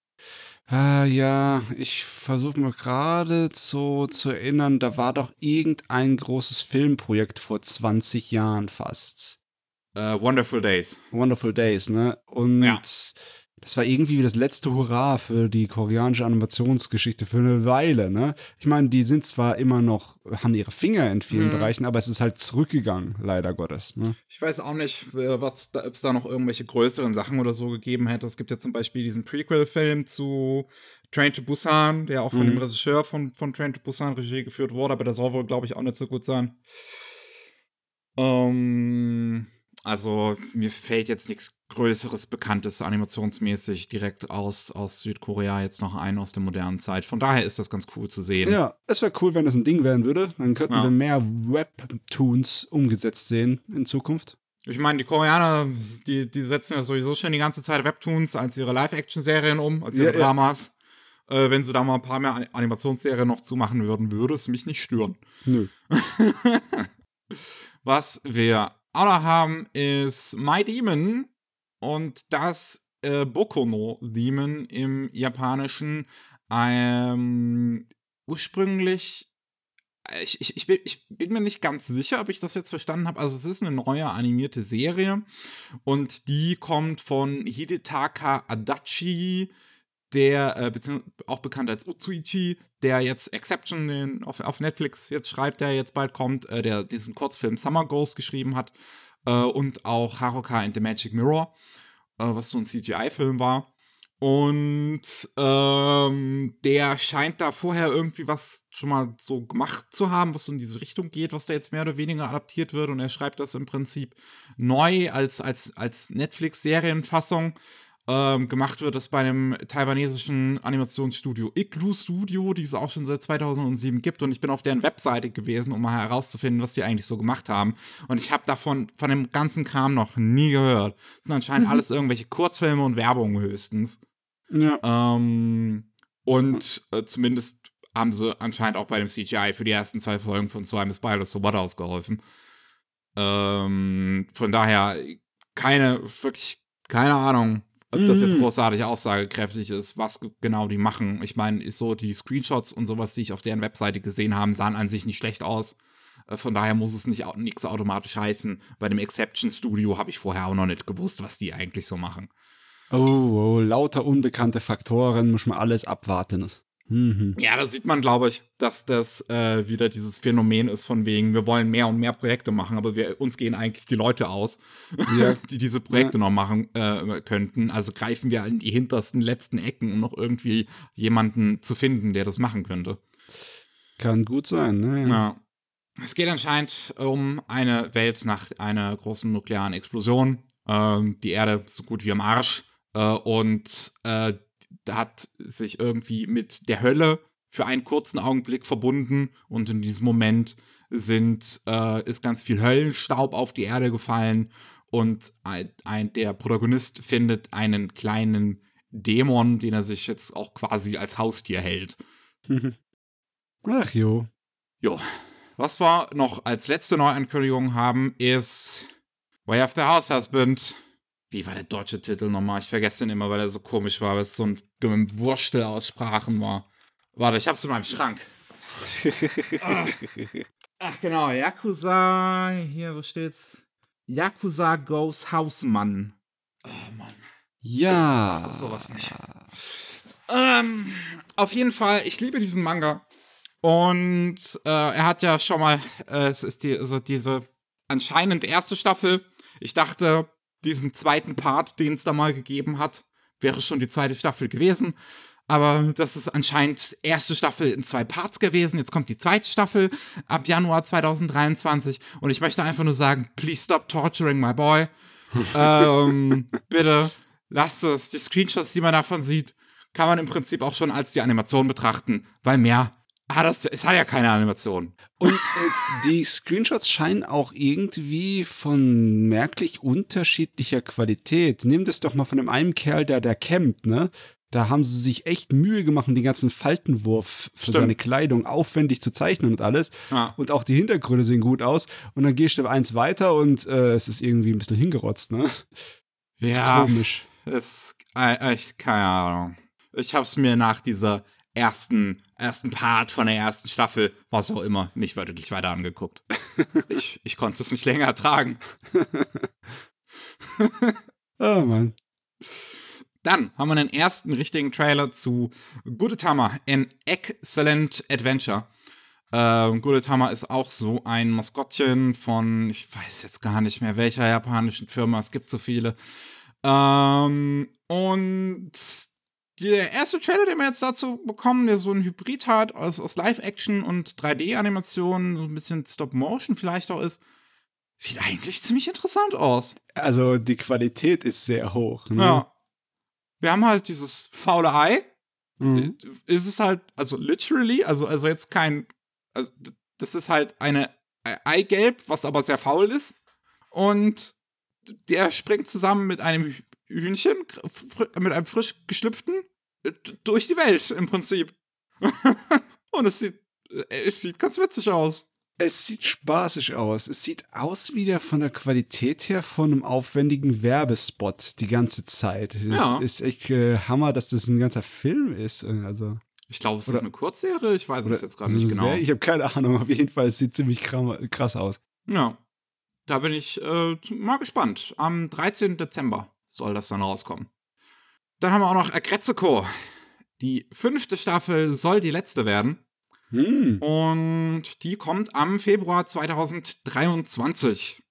Ah, ja, ich versuche mir gerade so zu erinnern, da war doch irgendein großes Filmprojekt vor 20 Jahren fast. Äh, Wonderful Days. Wonderful Days, ne? Und Ja. Das war irgendwie das letzte Hurra für die koreanische Animationsgeschichte für eine Weile, ne? Ich meine, die sind zwar immer noch, haben ihre Finger in vielen Mhm. Bereichen, aber es ist halt zurückgegangen, leider Gottes, ne? Ich weiß auch nicht, was ob es da noch irgendwelche größeren Sachen oder so gegeben hätte. Es gibt ja zum Beispiel diesen Prequel-Film zu Train to Busan, der auch von Mhm. dem Regisseur von, von Train to Busan Regie geführt wurde, aber der soll wohl, glaube ich, auch nicht so gut sein. Ähm, also, mir fällt jetzt nichts Größeres, Bekanntes, animationsmäßig direkt aus, aus Südkorea jetzt noch ein aus der modernen Zeit. Von daher ist das ganz cool zu sehen. Ja, es wäre cool, wenn das ein Ding werden würde. Dann könnten Ja. wir mehr Webtoons umgesetzt sehen in Zukunft. Ich meine, die Koreaner, die, die setzen ja sowieso schon die ganze Zeit Webtoons als ihre Live-Action-Serien um, als ihre Ja, ja. Dramas. Äh, wenn sie da mal ein paar mehr An- Animationsserien noch zumachen würden, würde es mich nicht stören. Nö. Was wir haben, ist My Demon und das äh, Bokono Demon im Japanischen. Ähm, ursprünglich, äh, ich, ich, ich, bin, ich bin mir nicht ganz sicher, ob ich das jetzt verstanden habe. Also, es ist eine neue animierte Serie und die kommt von Hidetaka Adachi, der, äh, auch bekannt als Utsuichi, der jetzt Exception den auf, auf Netflix jetzt schreibt, der jetzt bald kommt, äh, der diesen Kurzfilm Summer Ghost geschrieben hat äh, und auch Haruka and the Magic Mirror, äh, was so ein CGI-Film war. Und ähm, der scheint da vorher irgendwie was schon mal so gemacht zu haben, was so in diese Richtung geht, was da jetzt mehr oder weniger adaptiert wird. Und er schreibt das im Prinzip neu als, als, als Netflix-Serienfassung. Ähm, gemacht wird das bei einem taiwanesischen Animationsstudio Igloo Studio, die es auch schon seit 2007 gibt. Und ich bin auf deren Webseite gewesen, um mal herauszufinden, was die eigentlich so gemacht haben. Und ich habe davon, von dem ganzen Kram noch nie gehört. Das sind anscheinend Mhm. alles irgendwelche Kurzfilme und Werbung höchstens. Ja. Ähm, und äh, zumindest haben sie anscheinend auch bei dem CGI für die ersten zwei Folgen von Swime Spiders so What ausgeholfen. Ähm, von daher keine, wirklich keine Ahnung, ob das jetzt Mhm. großartig aussagekräftig ist, was ge- genau die machen. Ich meine, ist so die Screenshots und sowas, die ich auf deren Webseite gesehen habe, sahen an sich nicht schlecht aus. Äh, Von daher muss es nicht nichts automatisch heißen. Bei dem Exception Studio habe ich vorher auch noch nicht gewusst, was die eigentlich so machen. Oh, oh, lauter unbekannte Faktoren, muss man alles abwarten. Mhm. Ja, da sieht man, glaube ich, dass das äh, wieder dieses Phänomen ist von wegen, wir wollen mehr und mehr Projekte machen, aber wir, uns gehen eigentlich die Leute aus, Ja. die diese Projekte noch machen äh, könnten. Also greifen wir in die hintersten letzten Ecken, um noch irgendwie jemanden zu finden, der das machen könnte. Kann gut sein, ne? Ja. Es geht anscheinend um eine Welt nach einer großen nuklearen Explosion. Ähm, die Erde so gut wie am Arsch. Äh, und äh, hat sich irgendwie mit der Hölle für einen kurzen Augenblick verbunden. Und in diesem Moment sind, äh, ist ganz viel Höllenstaub auf die Erde gefallen. Und ein, ein, der Protagonist findet einen kleinen Dämon, den er sich jetzt auch quasi als Haustier hält. Ach jo. Jo. Was wir noch als letzte Neuankündigung haben, ist Way of the House Husband. Wie war der deutsche Titel nochmal? Ich vergesse den immer, weil er so komisch war, weil es so ein Gewurstel aus Sprachen war. Warte, ich hab's in meinem Schrank. Ach, ach genau, Yakuza. Hier, wo steht's? Yakuza Goes Hausmann. Oh Mann. Ja. doch sowas nicht. Ähm, auf jeden Fall, ich liebe diesen Manga. Und äh, er hat ja schon mal, äh, es ist die, also diese anscheinend erste Staffel. Ich dachte, diesen zweiten Part, den es da mal gegeben hat, wäre schon die zweite Staffel gewesen. Aber das ist anscheinend erste Staffel in zwei Parts gewesen. Jetzt kommt die zweite Staffel ab Januar 2023. Und ich möchte einfach nur sagen, please stop torturing my boy. ähm, bitte lasst es. Die Screenshots, die man davon sieht, kann man im Prinzip auch schon als die Animation betrachten, weil mehr Ah, das, es hat ja keine Animation. Und äh, die Screenshots scheinen auch irgendwie von merklich unterschiedlicher Qualität. Nimm das doch mal von dem einen Kerl, der da campt, ne? Da haben sie sich echt Mühe gemacht, den ganzen Faltenwurf für Stimmt. seine Kleidung aufwendig zu zeichnen und alles. Ja. Und auch die Hintergründe sehen gut aus. Und dann gehst du eins weiter und äh, es ist irgendwie ein bisschen hingerotzt, ne? Ist Ja, komisch. es, äh, ich, keine Ahnung. Ich hab's mir nach dieser ersten, ersten Part von der ersten Staffel, was auch immer, nicht wörtlich weiter angeguckt. ich, ich konnte es nicht länger ertragen. Oh Mann. Dann haben wir den ersten richtigen Trailer zu Gudetama, an Excellent Adventure. Ähm, Gudetama ist auch so ein Maskottchen von, ich weiß jetzt gar nicht mehr, welcher japanischen Firma, es gibt so viele. Ähm, und der erste Trailer, den wir jetzt dazu bekommen, der so ein Hybrid hat aus, aus Live-Action und 3D-Animationen, so ein bisschen Stop-Motion vielleicht auch ist, sieht eigentlich ziemlich interessant aus. Also die Qualität ist sehr hoch. Ne? Ja. Wir haben halt dieses faule Ei. Mhm. Ist es halt, also literally, also, also jetzt kein, also das ist halt eine Ei- Eigelb, was aber sehr faul ist. Und der springt zusammen mit einem Hühnchen, mit einem frisch geschlüpften, äh, durch die Welt im Prinzip. Und es sieht, äh, es sieht ganz witzig aus. Es sieht spaßig aus. Es sieht aus wieder von der Qualität her von einem aufwendigen Werbespot die ganze Zeit. Es Ja. ist echt äh, Hammer, dass das ein ganzer Film ist. äh, Also, Ich glaube, es Oder- ist eine Kurzserie, ich weiß es jetzt gerade nicht genau. Ich habe keine Ahnung. Auf jeden Fall, es sieht ziemlich krass aus. Ja. Da bin ich äh, mal gespannt. Am 13. Dezember soll das dann rauskommen. Dann haben wir auch noch Agretzeko. Die fünfte Staffel soll die letzte werden. Hm. Und die kommt am Februar 2023.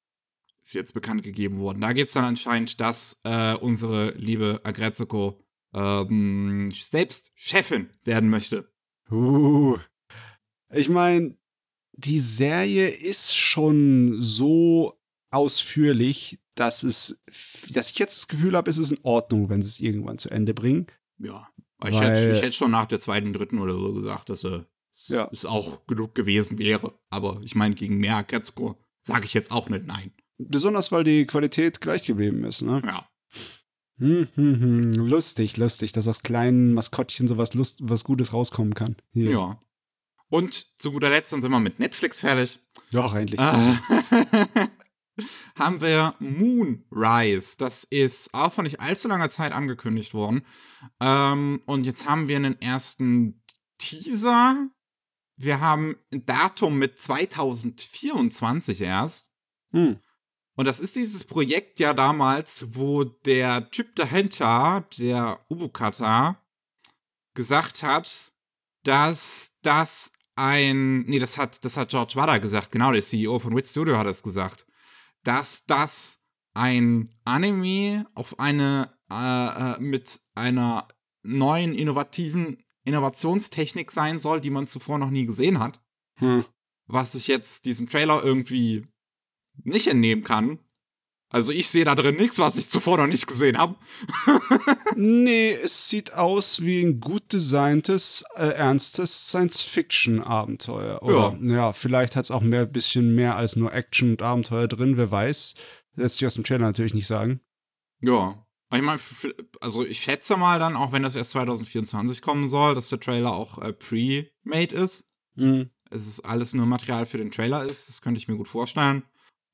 Ist jetzt bekannt gegeben worden. Da geht es dann anscheinend, dass äh, unsere liebe Agretzeko ähm, selbst Chefin werden möchte. Uh. Ich meine, die Serie ist schon so ausführlich, dass es, dass ich jetzt das Gefühl habe, es ist in Ordnung, wenn sie es irgendwann zu Ende bringen. Ja. Ich Weil- hätte, ich hätte schon nach der zweiten, dritten oder so gesagt, dass äh, es Ja. es auch genug gewesen wäre. Aber ich meine, gegen mehr Kretzko sage ich jetzt auch nicht nein. Besonders, weil die Qualität gleich geblieben ist, ne? Ja. Hm, hm, hm. Lustig, lustig, dass aus kleinen Maskottchen sowas Lust, was Gutes rauskommen kann. Hier. Ja. Und zu guter Letzt, dann sind wir mit Netflix fertig. Doch, endlich. Äh, haben wir Moonrise. Das ist auch vor nicht allzu langer Zeit angekündigt worden. Ähm, und jetzt haben wir einen ersten Teaser. Wir haben ein Datum mit 2024 erst. Hm. Und das ist dieses Projekt ja damals, wo der Typ dahinter, der Ubukata, gesagt hat, dass das ein, nee, das hat, das hat George Wada gesagt, genau, der CEO von Wit Studio hat es gesagt, dass das ein Anime auf eine, äh, äh, mit einer neuen, innovativen Innovationstechnik sein soll, die man zuvor noch nie gesehen hat Hm. was ich jetzt diesem Trailer irgendwie nicht entnehmen kann. Also ich sehe da drin nichts, was ich zuvor noch nicht gesehen habe. Nee, es sieht aus wie ein gut designtes, äh, ernstes Science-Fiction-Abenteuer. Oder, ja, vielleicht hat es auch mehr, bisschen mehr als nur Action und Abenteuer drin, wer weiß. Lässt sich aus dem Trailer natürlich nicht sagen. Ja. Ich meine, also ich schätze mal dann, auch wenn das erst 2024 kommen soll, dass der Trailer auch äh, pre-made ist. Hm. Es ist alles nur Material für den Trailer ist. Das könnte ich mir gut vorstellen.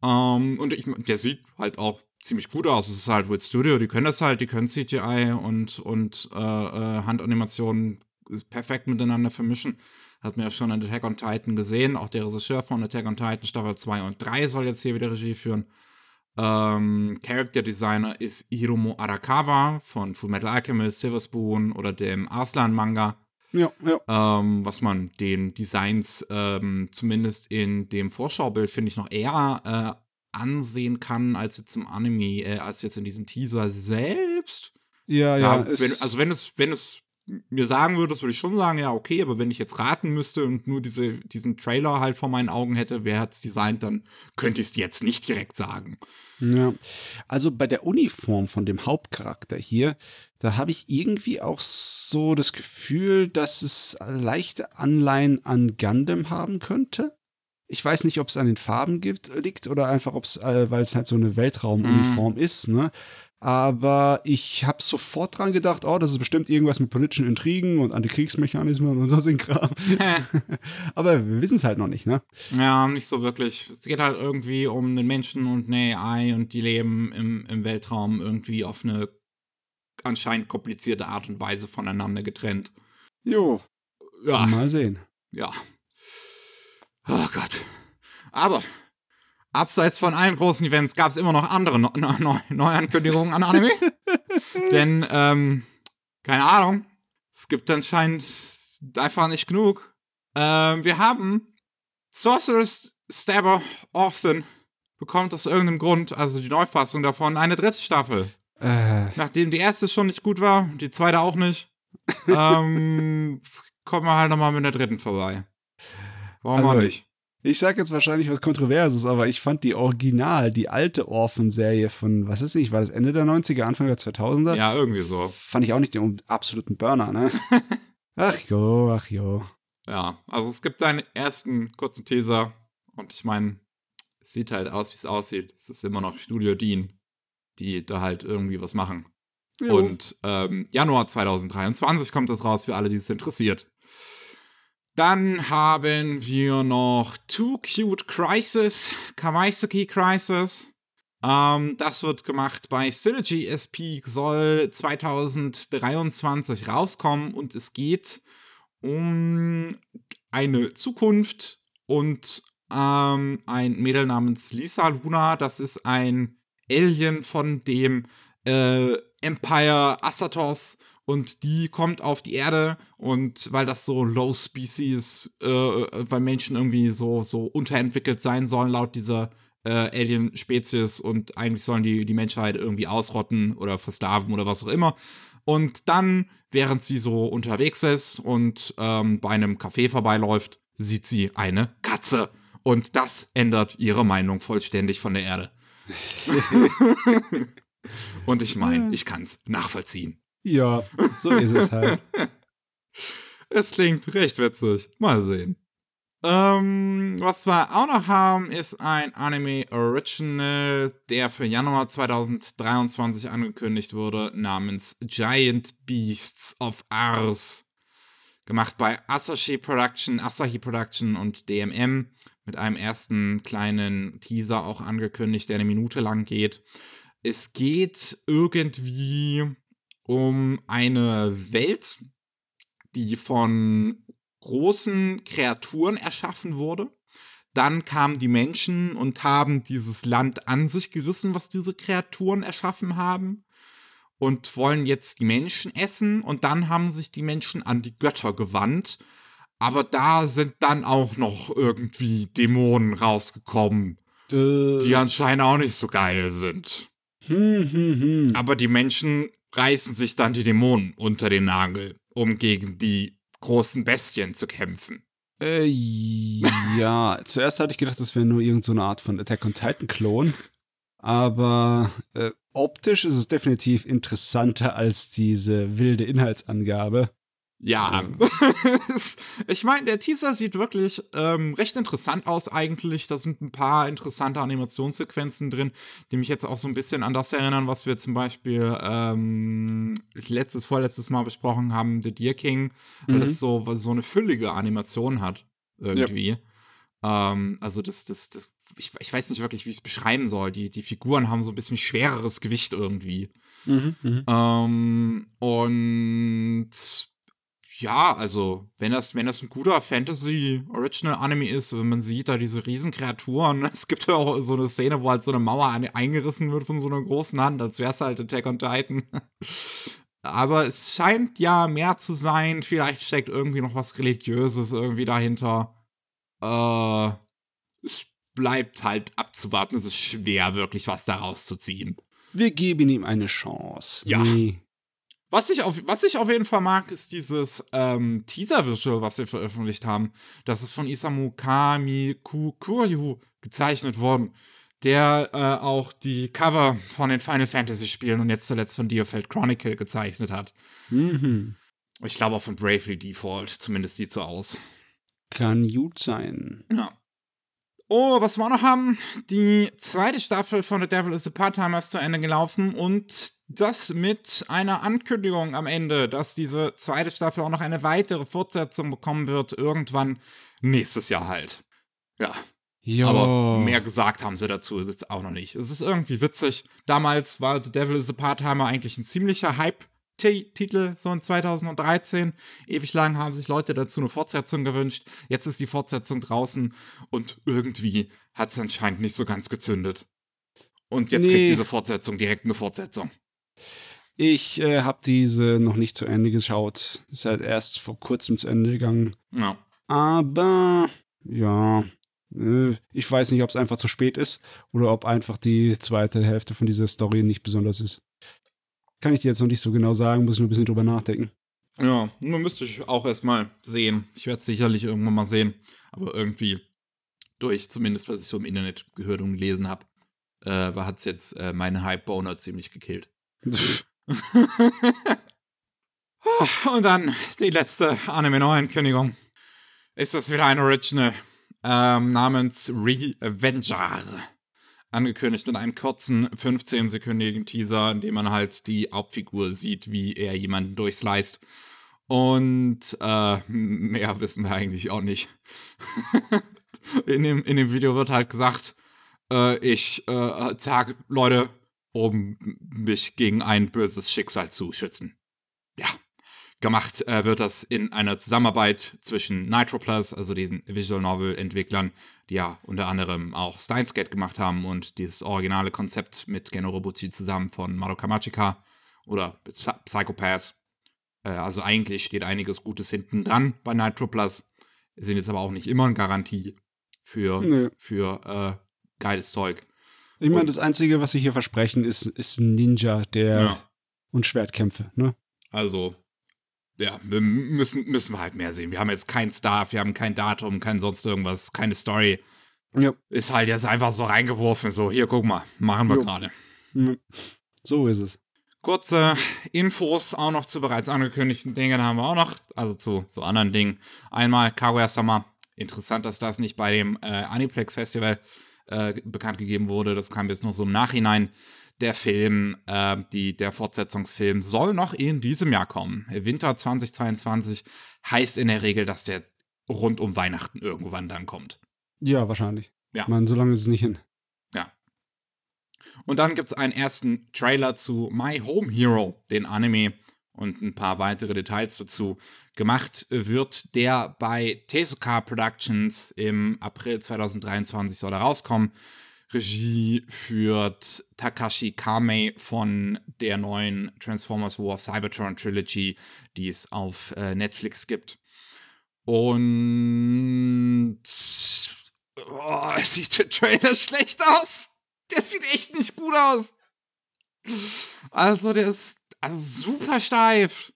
Ähm, und ich, der sieht halt auch ziemlich gut aus. Es ist halt Wit Studio, die können das halt, die können CGI und, und äh, äh, Handanimationen perfekt miteinander vermischen. Hat man ja schon in Attack on Titan gesehen. Auch der Regisseur von Attack on Titan Staffel 2 und 3 soll jetzt hier wieder Regie führen. Ähm, Character Designer ist Hiromo Arakawa von Fullmetal Alchemist, Silver Spoon oder dem Arslan Manga Ja, ja. ähm, was man den Designs ähm, zumindest in dem Vorschaubild, finde ich, noch eher äh, ansehen kann, als jetzt im Anime, äh, als jetzt in diesem Teaser selbst. Ja, ja. Ja, wenn, also wenn es, wenn es mir sagen würdest, würde ich schon sagen, ja, okay, aber wenn ich jetzt raten müsste und nur diese, diesen Trailer halt vor meinen Augen hätte, wer hat's designt, dann könnte ich es jetzt nicht direkt sagen. Ja. Also bei der Uniform von dem Hauptcharakter hier, da habe ich irgendwie auch so das Gefühl, dass es leichte Anleihen an Gundam haben könnte. Ich weiß nicht, ob es an den Farben gibt, liegt oder einfach, ob es, äh, weil es halt so eine Weltraumuniform mm. ist, ne? Aber ich habe sofort dran gedacht, oh, das ist bestimmt irgendwas mit politischen Intrigen und Antikriegsmechanismen und so ein Kram. Aber wir wissen es halt noch nicht, ne? Ja, nicht so wirklich. Es geht halt irgendwie um einen Menschen und eine AI und die leben im, im Weltraum irgendwie auf eine anscheinend komplizierte Art und Weise voneinander getrennt. Jo. Ja. Mal sehen. Ja. Oh Gott. Aber abseits von allen großen Events gab es immer noch andere Neu Neu Neuankündigungen an Anime. Denn, ähm, keine Ahnung, es gibt anscheinend einfach nicht genug. Ähm, wir haben Sorcerer's Stabber Orphan bekommt aus irgendeinem Grund, also die Neufassung davon, eine dritte Staffel. Äh. Nachdem die erste schon nicht gut war, die zweite auch nicht, ähm, kommen wir halt nochmal mit der dritten vorbei. Warum also, auch nicht? Ich sag jetzt wahrscheinlich was Kontroverses, aber ich fand die Original, die alte Orphan-Serie von, was ist ich, war das Ende der 90er, Anfang der 2000er? Ja, irgendwie so. Fand ich auch nicht den absoluten Burner, ne? ach jo, ach jo. Ja, also es gibt einen ersten kurzen Teaser und ich meine, es sieht halt aus, wie es aussieht. Es ist immer noch Studio Dean, die da halt irgendwie was machen. Jo. Und ähm, Januar 2023 kommt das raus für alle, die es interessiert. Dann haben wir noch Too Cute Crisis, Kawaisuki Crisis. Ähm, das wird gemacht bei Synergy SP, soll 2023 rauskommen und es geht um eine Zukunft und ähm, ein Mädel namens Lisa Luna. Das ist ein Alien von dem äh, Empire Asatos und die kommt auf die Erde und weil das so Low Species, äh, weil Menschen irgendwie so, so unterentwickelt sein sollen laut dieser äh, Alien-Spezies und eigentlich sollen die die Menschheit irgendwie ausrotten oder versklaven oder was auch immer. Und dann, während sie so unterwegs ist und ähm, bei einem Café vorbeiläuft, sieht sie eine Katze. Und das ändert ihre Meinung vollständig von der Erde. und ich meine, ich kann es nachvollziehen. Ja, so ist es halt. es klingt recht witzig. Mal sehen. Ähm, was wir auch noch haben, ist ein Anime Original, der für Januar 2023 angekündigt wurde, namens Giant Beasts of Ars. Gemacht bei Asahi Production, Asahi Production und DMM. Mit einem ersten kleinen Teaser auch angekündigt, der eine Minute lang geht. Es geht irgendwie um eine Welt, die von großen Kreaturen erschaffen wurde. Dann kamen die Menschen und haben dieses Land an sich gerissen, was diese Kreaturen erschaffen haben. Und wollen jetzt die Menschen essen. Und dann haben sich die Menschen an die Götter gewandt. Aber da sind dann auch noch irgendwie Dämonen rausgekommen, äh. die anscheinend auch nicht so geil sind. Hm, hm, hm. Aber die Menschen reißen sich dann die Dämonen unter den Nagel, um gegen die großen Bestien zu kämpfen. Äh, ja, zuerst hatte ich gedacht, das wäre nur irgendeine so Art von Attack on Titan Klon. Aber äh, optisch ist es definitiv interessanter als diese wilde Inhaltsangabe. Ja, ähm. ich meine, der Teaser sieht wirklich ähm, recht interessant aus eigentlich. Da sind ein paar interessante Animationssequenzen drin, die mich jetzt auch so ein bisschen an das erinnern, was wir zum Beispiel ähm, letztes, vorletztes Mal besprochen haben, The Deer King, weil mhm. das so, so eine füllige Animation hat irgendwie. Ja. Ähm, also das, das, das ich, ich weiß nicht wirklich, wie ich es beschreiben soll. Die, die Figuren haben so ein bisschen schwereres Gewicht irgendwie. Mhm, mhm. ähm, und ja, also, wenn das, wenn das ein guter Fantasy-Original-Anime ist, wenn man sieht da diese Riesenkreaturen, es gibt ja auch so eine Szene, wo halt so eine Mauer eingerissen wird von so einer großen Hand, als wäre es halt Attack on Titan. Aber es scheint ja mehr zu sein, vielleicht steckt irgendwie noch was Religiöses irgendwie dahinter. Äh, es bleibt halt abzuwarten, es ist schwer, wirklich was daraus zu ziehen. Wir geben ihm eine Chance. Ja. Nee. Was ich, auf, was ich auf jeden Fall mag, ist dieses ähm, Teaser-Visual, was wir veröffentlicht haben. Das ist von Isamu Kamikuryu gezeichnet worden, der äh, auch die Cover von den Final Fantasy Spielen und jetzt zuletzt von Diofeld Chronicle gezeichnet hat. Mhm. Ich glaube auch von Bravely Default, zumindest sieht so aus. Kann gut sein. Ja. Oh, was wir noch haben, die zweite Staffel von The Devil is a Part-Timer ist zu Ende gelaufen und das mit einer Ankündigung am Ende, dass diese zweite Staffel auch noch eine weitere Fortsetzung bekommen wird, irgendwann nächstes Jahr halt. Ja, Ja. aber mehr gesagt haben sie dazu jetzt auch noch nicht. Es ist irgendwie witzig. Damals war The Devil is a Part-Timer eigentlich ein ziemlicher Hype-Titel, so in 2013. Ewig lang haben sich Leute dazu eine Fortsetzung gewünscht. Jetzt ist die Fortsetzung draußen und irgendwie hat es anscheinend nicht so ganz gezündet. Und jetzt Nee. kriegt diese Fortsetzung direkt eine Fortsetzung. Ich äh, habe diese noch nicht zu Ende geschaut. Ist halt erst vor kurzem zu Ende gegangen. Ja. Aber ja, äh, ich weiß nicht, ob es einfach zu spät ist oder ob einfach die zweite Hälfte von dieser Story nicht besonders ist. Kann ich dir jetzt noch nicht so genau sagen, muss ich nur ein bisschen drüber nachdenken. Ja, nur müsste ich auch erstmal sehen. Ich werde es sicherlich irgendwann mal sehen. Aber irgendwie durch, zumindest was ich so im Internet gehört und gelesen habe, äh, hat es jetzt äh, meine Hype-Boner ziemlich gekillt. und dann die letzte Anime-Neuankündigung. Ist das wieder ein Original ähm, namens Revenger. Angekündigt mit einem kurzen 15-sekündigen Teaser, in dem man halt die Hauptfigur sieht, wie er jemanden durchsliced. Und äh, mehr wissen wir eigentlich auch nicht. in, dem, in dem Video wird halt gesagt, äh, ich äh, sage Leute, um mich gegen ein böses Schicksal zu schützen. Ja. Gemacht äh, wird das in einer Zusammenarbeit zwischen Nitroplus, also diesen Visual Novel-Entwicklern, die ja unter anderem auch Steins Gate gemacht haben und dieses originale Konzept mit Geno Robuchi zusammen von Madoka Magica oder Psy- Psychopaths. Äh, also eigentlich steht einiges Gutes hinten dran bei Nitroplus. Sind jetzt aber auch nicht immer eine Garantie für, Nö. für äh, geiles Zeug. Ich meine, das Einzige, was sie hier versprechen, ist, ist ein Ninja, der Ja. und Schwertkämpfe, ne? Also, ja, wir müssen, müssen wir halt mehr sehen. Wir haben jetzt keinen Staff, wir haben kein Datum, kein sonst irgendwas, keine Story. Ja. Ist halt jetzt einfach so reingeworfen, so, hier, guck mal, machen wir gerade. So ist es. Kurze Infos auch noch zu bereits angekündigten Dingen haben wir auch noch, also zu, zu anderen Dingen. Einmal Kaguya-sama. Interessant, dass das nicht bei dem äh, Aniplex Festival äh, bekannt gegeben wurde. Das kam jetzt nur so im Nachhinein. Der Film, äh, die, der Fortsetzungsfilm soll noch in diesem Jahr kommen. Winter 2022 heißt in der Regel, dass der rund um Weihnachten irgendwann dann kommt. Ja, wahrscheinlich. Ja. Ich meine, so lange ist es nicht hin. Und dann gibt es einen ersten Trailer zu My Home Hero, den Anime, und ein paar weitere Details dazu. Gemacht wird der bei Tezuka Productions im April 2023 soll er rauskommen. Regie führt Takashi Kamei von der neuen Transformers War of Cybertron Trilogy, die es auf äh, Netflix gibt. Und oh, sieht der Trailer schlecht aus. Der sieht echt nicht gut aus. Also, der ist also super steif.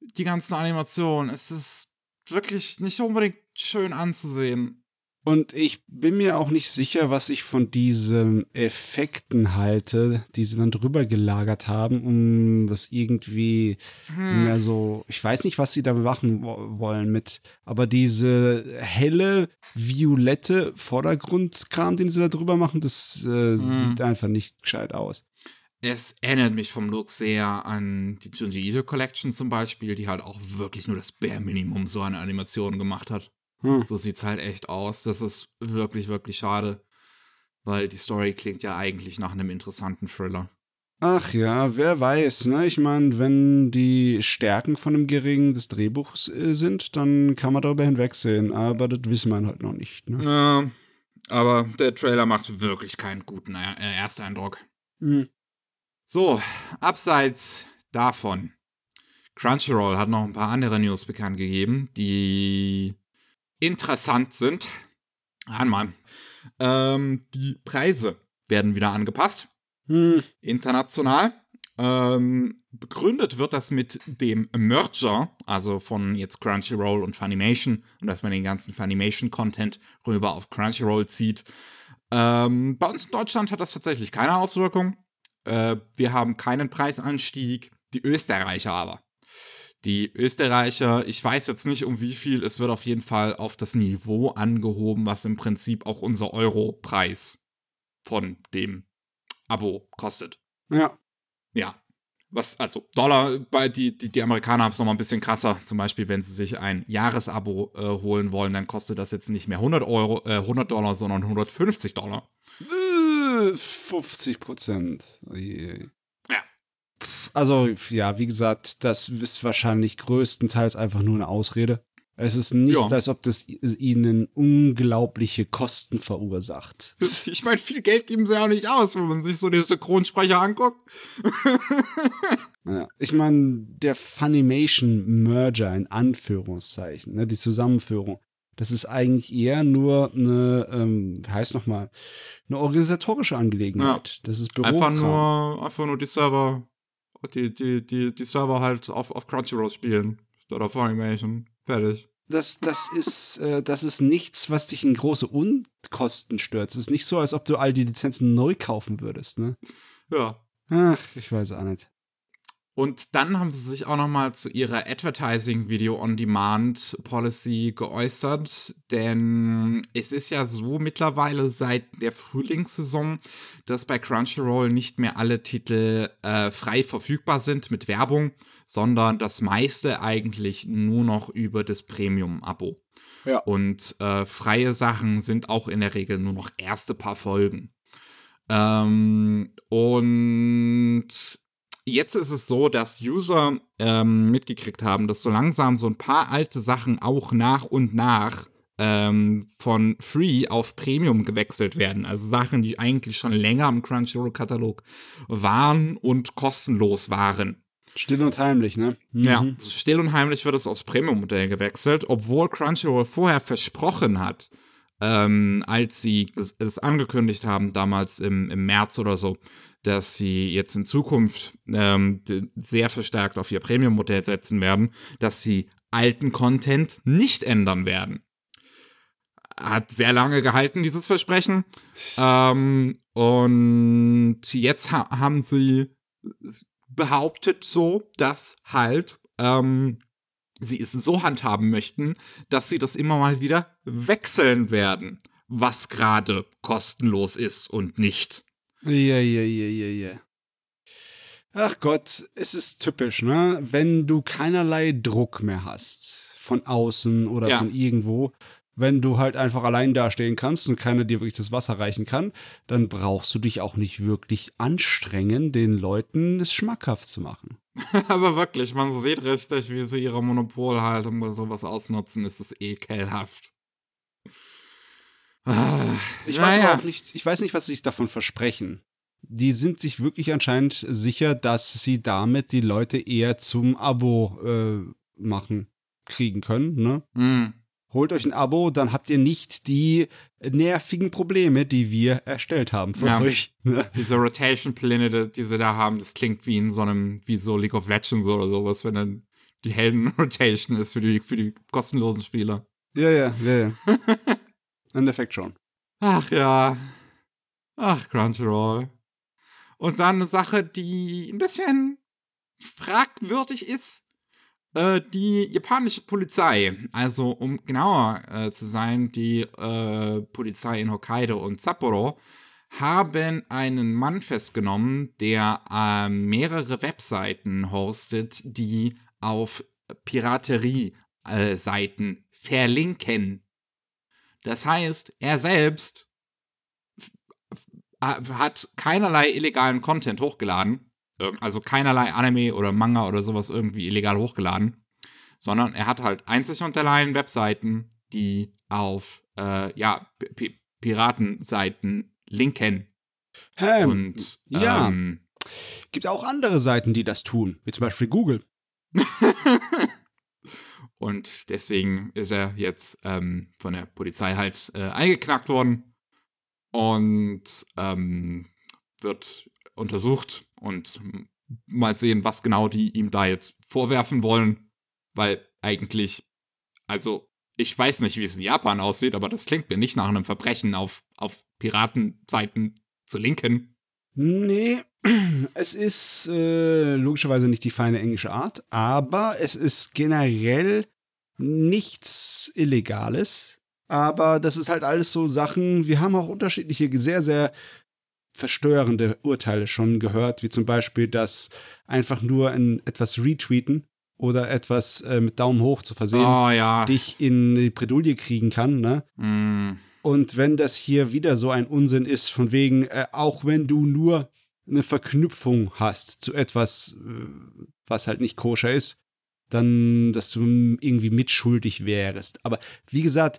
Die ganzen Animationen. Es ist wirklich nicht unbedingt schön anzusehen. Und ich bin mir auch nicht sicher, was ich von diesen Effekten halte, die sie dann drüber gelagert haben, um das irgendwie Hm. mehr so, ich weiß nicht, was sie da machen wo wollen mit, aber diese helle, violette Vordergrundskram, den sie da drüber machen, das äh, sieht einfach nicht gescheit aus. Es erinnert mich vom Look sehr an die Junji Ito Collection zum Beispiel, die halt auch wirklich nur das Bare Minimum so eine Animation gemacht hat. Hm. So sieht's halt echt aus. Das ist wirklich, wirklich schade. Weil die Story klingt ja eigentlich nach einem interessanten Thriller. Ach ja, wer weiß, ne? Ich meine, wenn die Stärken von dem Geringen des Drehbuchs äh, sind, dann kann man darüber hinwegsehen, aber das wissen wir halt noch nicht, ne? Ja, aber der Trailer macht wirklich keinen guten äh, Ersteindruck. Hm. So, abseits davon. Crunchyroll hat noch ein paar andere News bekannt gegeben, die interessant sind. Einmal, ähm, die Preise werden wieder angepasst. Hm. international. Ähm, begründet wird das mit dem Merger, also von jetzt Crunchyroll und Funimation, und dass man den ganzen Funimation-Content rüber auf Crunchyroll zieht. Ähm, bei uns in Deutschland hat das tatsächlich keine Auswirkung. Äh, wir haben keinen Preisanstieg, die Österreicher aber. Die Österreicher, ich weiß jetzt nicht um wie viel, es wird auf jeden Fall auf das Niveau angehoben, was im Prinzip auch unser Euro-Preis von dem Abo kostet. Ja. Ja. Was, also Dollar, bei die, die, die Amerikaner haben es nochmal ein bisschen krasser. Zum Beispiel, wenn sie sich ein Jahresabo äh, holen wollen, dann kostet das jetzt nicht mehr 100 Euro, äh, 100 Dollar, sondern 150 Dollar. 50 Prozent. Ja. Also, ja, wie gesagt, das ist wahrscheinlich größtenteils einfach nur eine Ausrede. Es ist nicht, Ja. als ob das ihnen unglaubliche Kosten verursacht. Ich meine, viel Geld geben sie ja auch nicht aus, wenn man sich so die Synchronsprecher anguckt. Ja. Ich meine, der Funimation-Merger in Anführungszeichen, ne, die Zusammenführung, das ist eigentlich eher nur eine, ähm, heißt nochmal, eine organisatorische Angelegenheit. Das ist Einfach Bürokram. nur, einfach nur die Server, die, die, die, die Server halt auf, auf Crunchyroll spielen. Statt auf Funimation. Fertig. Das, das, ist, äh, das ist nichts, was dich in große Unkosten stürzt. Es ist nicht so, als ob du all die Lizenzen neu kaufen würdest. Ne? Ja. Ach, ich weiß auch nicht. Und dann haben sie sich auch noch mal zu ihrer Advertising Video on Demand Policy geäußert, denn es ist ja so mittlerweile seit der Frühlingssaison, dass bei Crunchyroll nicht mehr alle Titel äh, frei verfügbar sind mit Werbung, sondern das meiste eigentlich nur noch über das Premium-Abo. Ja. Und äh, freie Sachen sind auch in der Regel nur noch erste paar Folgen. Ähm, und jetzt ist es so, dass User ähm, mitgekriegt haben, dass so langsam so ein paar alte Sachen auch nach und nach ähm, von Free auf Premium gewechselt werden. Also Sachen, die eigentlich schon länger im Crunchyroll-Katalog waren und kostenlos waren. Still und heimlich, ne? Mhm. Ja, still und heimlich wird es aufs Premium-Modell gewechselt, obwohl Crunchyroll vorher versprochen hat, ähm, als sie es, angekündigt haben, damals im, im März oder so, dass sie jetzt in Zukunft ähm, sehr verstärkt auf ihr Premium-Modell setzen werden, dass sie alten Content nicht ändern werden. Hat sehr lange gehalten, dieses Versprechen. Ähm, und jetzt ha haben sie behauptet so, dass halt ähm, sie es so handhaben möchten, dass sie das immer mal wieder wechseln werden, was gerade kostenlos ist und nicht. Ja, ja, ja, ja, ja. Ach Gott, es ist typisch, ne? Wenn du keinerlei Druck mehr hast, von außen oder Ja. von irgendwo, wenn du halt einfach allein dastehen kannst und keiner dir wirklich das Wasser reichen kann, dann brauchst du dich auch nicht wirklich anstrengen, den Leuten es schmackhaft zu machen. Aber wirklich, man sieht richtig, wie sie ihre Monopolhaltung bei sowas ausnutzen, ist es ekelhaft. Ah, Ich weiß naja. auch nicht, ich weiß nicht, was sie sich davon versprechen. Die sind sich wirklich anscheinend sicher, dass sie damit die Leute eher zum Abo äh, machen kriegen können, ne? Hm. Holt euch ein Abo, dann habt ihr nicht die nervigen Probleme, die wir erstellt haben für Ja. euch. Ne? Diese Rotation-Pläne, die- die sie da haben, das klingt wie in so einem, wie so League of Legends oder sowas, wenn dann die Helden-Rotation ist für die, für die kostenlosen Spieler. Ja, ja, ja, ja. Im Endeffekt schon. Ach ja. Ach, Crunchyroll. Und dann eine Sache, die ein bisschen fragwürdig ist. Äh, die japanische Polizei, also um genauer äh, zu sein, die äh, Polizei in Hokkaido und Sapporo, haben einen Mann festgenommen, der äh, mehrere Webseiten hostet, die auf Piraterie-Seiten verlinken. Das heißt, er selbst hat keinerlei illegalen Content hochgeladen, also keinerlei Anime oder Manga oder sowas irgendwie illegal hochgeladen, sondern er hat halt einzig und allein Webseiten, die auf äh, ja, P Piratenseiten linken. Ähm, und ja. ähm, gibt auch andere Seiten, die das tun, wie zum Beispiel Google. Und deswegen ist er jetzt ähm, von der Polizei halt äh, eingeknackt worden und ähm, wird untersucht und mal sehen, was genau die ihm da jetzt vorwerfen wollen, weil eigentlich, also ich weiß nicht, wie es in Japan aussieht, aber das klingt mir nicht nach einem Verbrechen auf, auf Piratenseiten zu linken. Nee, es ist äh, logischerweise nicht die feine englische Art, aber es ist generell nichts Illegales. Aber das ist halt alles so Sachen, wir haben auch unterschiedliche, sehr, sehr verstörende Urteile schon gehört, wie zum Beispiel, dass einfach nur ein, etwas retweeten oder etwas äh, mit Daumen hoch zu versehen, Oh ja. dich in die Bredouille kriegen kann, ne? Mm, Und wenn das hier wieder so ein Unsinn ist, von wegen, äh, auch wenn du nur eine Verknüpfung hast zu etwas, äh, was halt nicht koscher ist, dann, dass du irgendwie mitschuldig wärst. Aber wie gesagt,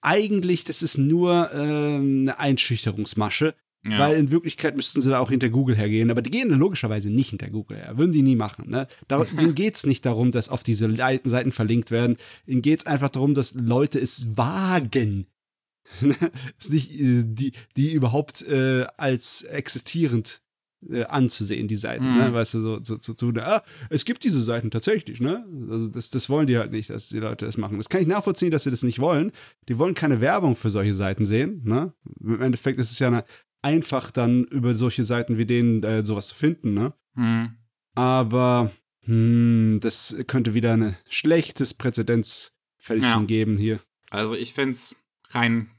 eigentlich, das ist nur ähm, eine Einschüchterungsmasche, ja. weil in Wirklichkeit müssten sie da auch hinter Google hergehen. Aber die gehen logischerweise nicht hinter Google her. Würden die nie machen. Ne? Dar denen geht es nicht darum, dass auf diese Seiten verlinkt werden. Ihnen geht es einfach darum, dass Leute es wagen. es nicht, äh, die, die überhaupt äh, als existierend äh, anzusehen, die Seiten, Mhm. ne? Weißt du, so, so, so, so ah, es gibt diese Seiten tatsächlich, ne? Also das, das wollen die halt nicht, dass die Leute das machen. Das kann ich nachvollziehen, dass sie das nicht wollen. Die wollen keine Werbung für solche Seiten sehen, ne? Im Endeffekt ist es ja eine, einfach dann über solche Seiten wie denen äh, sowas zu finden, ne? Hm. Aber hm, das könnte wieder ein schlechtes Präzedenzfältchen Ja. geben hier. Also ich finde es rein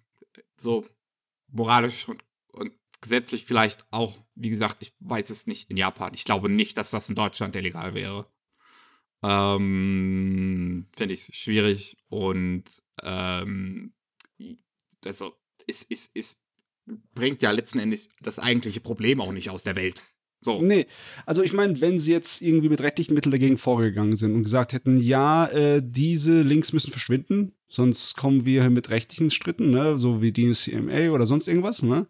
so moralisch und, und gesetzlich vielleicht auch, wie gesagt, ich weiß es nicht in Japan. Ich glaube nicht, dass das in Deutschland illegal wäre. Ähm, finde ich schwierig und ähm, also es, es, es bringt ja letzten Endes das eigentliche Problem auch nicht aus der Welt. So. Nee, also ich meine, wenn sie jetzt irgendwie mit rechtlichen Mitteln dagegen vorgegangen sind und gesagt hätten, ja, äh, diese Links müssen verschwinden, sonst kommen wir mit rechtlichen Stritten, ne, so wie DCMA oder sonst irgendwas, ne?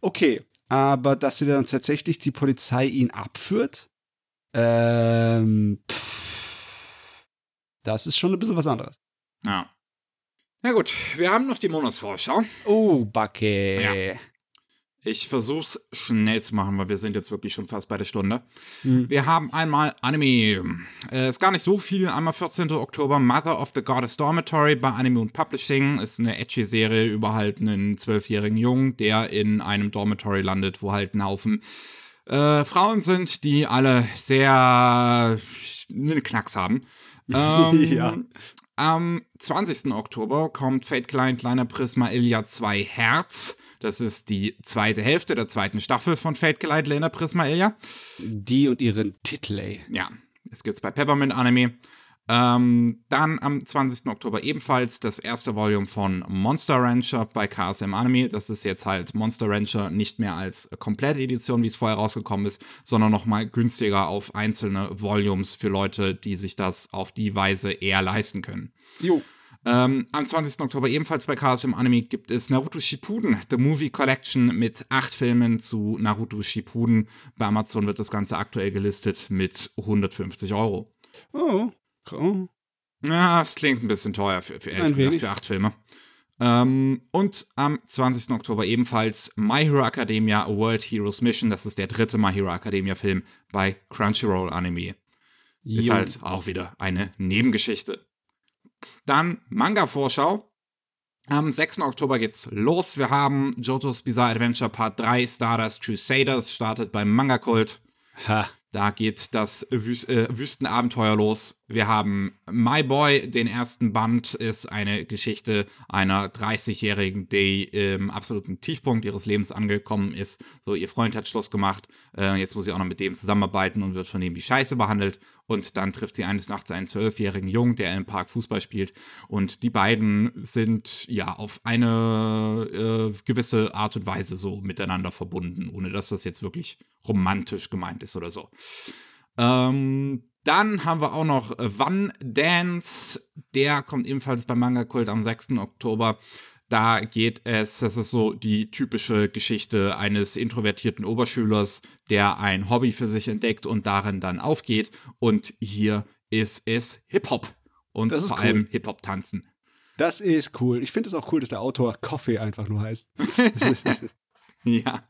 Okay, aber dass sie dann tatsächlich die Polizei ihn abführt, ähm, pff, das ist schon ein bisschen was anderes. Ja. Na gut, wir haben noch die Monatsvorschau. Oh, Backe. Ja. Ich versuch's schnell zu machen, weil wir sind jetzt wirklich schon fast bei der Stunde. Hm. Wir haben einmal Anime. Äh, ist gar nicht so viel. Einmal 14. Oktober, Mother of the Goddess Dormitory bei Anime und Publishing. Ist eine edgy Serie über halt einen zwölfjährigen Jungen, der in einem Dormitory landet, wo halt ein Haufen äh, Frauen sind, die alle sehr einen Knacks haben. Ähm, Ja. Am 20. Oktober kommt Fate Klein Kleiner Prisma Ilya 2 Herz. Das ist die zweite Hälfte der zweiten Staffel von Fate Klein Kleiner Prisma Ilya. Die und ihren Titel, ey. Ja, es gibt's bei Peppermint Anime. Ähm, dann am 20. Oktober ebenfalls das erste Volume von Monster Rancher bei KSM Anime. Das ist jetzt halt Monster Rancher nicht mehr als komplette Edition, wie es vorher rausgekommen ist, sondern nochmal günstiger auf einzelne Volumes für Leute, die sich das auf die Weise eher leisten können. Jo. Ähm, am 20. Oktober ebenfalls bei KSM Anime gibt es Naruto Shippuden, The Movie Collection mit acht Filmen zu Naruto Shippuden. Bei Amazon wird das Ganze aktuell gelistet mit 150 Euro. Oh. Ja, es klingt ein bisschen teuer für, für, ehrlich Ein gesagt, wenig. für acht Filme. Ähm, und am 20. Oktober ebenfalls My Hero Academia World Heroes Mission. Das ist der dritte My Hero Academia Film bei Crunchyroll Anime. Ist Jo. halt auch wieder eine Nebengeschichte. Dann Manga-Vorschau. Am 6. Oktober geht's los. Wir haben JoJo's Bizarre Adventure Part 3 Stardust Crusaders startet beim Manga-Kult. Ha. Da geht das Wüs äh, Wüstenabenteuer los. Wir haben My Boy, den ersten Band, ist eine Geschichte einer 30-Jährigen, die im absoluten Tiefpunkt ihres Lebens angekommen ist. So, ihr Freund hat Schluss gemacht. Äh, jetzt muss sie auch noch mit dem zusammenarbeiten und wird von dem wie Scheiße behandelt. Und dann trifft sie eines Nachts einen zwölfjährigen Jungen, der im Park Fußball spielt. Und die beiden sind ja auf eine äh, gewisse Art und Weise so miteinander verbunden, ohne dass das jetzt wirklich romantisch gemeint ist oder so. Ähm, dann haben wir auch noch One Dance. Der kommt ebenfalls beim Manga Kult am 6. Oktober. Da geht es, das ist so die typische Geschichte eines introvertierten Oberschülers, der ein Hobby für sich entdeckt und darin dann aufgeht. Und hier ist es Hip-Hop. Und Das ist vor cool. allem Hip-Hop-Tanzen. Das ist cool. Ich finde es auch cool, dass der Autor Coffee einfach nur heißt. Ja.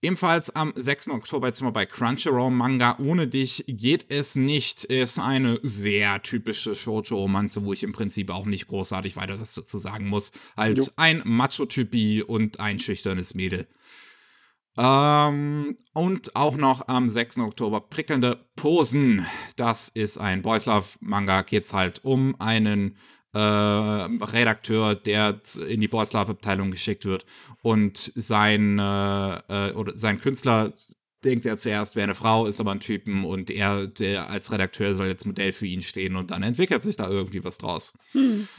Ebenfalls am 6. Oktober jetzt mal bei Crunchyroll Manga Ohne dich geht es nicht ist eine sehr typische Shoujo-Romanze, wo ich im Prinzip auch nicht großartig weiter was dazu sagen muss. Halt Jo. ein Macho-Typi und ein schüchternes Mädel. Ähm, und auch noch am 6. Oktober prickelnde Posen. Das ist ein Boys Love Manga. Geht's halt um einen äh, Redakteur, der in die Boys Love Abteilung geschickt wird und sein äh, äh, oder sein Künstler denkt er zuerst wäre eine Frau, ist aber ein Typen und er, der als Redakteur soll jetzt Modell für ihn stehen und dann entwickelt sich da irgendwie was draus.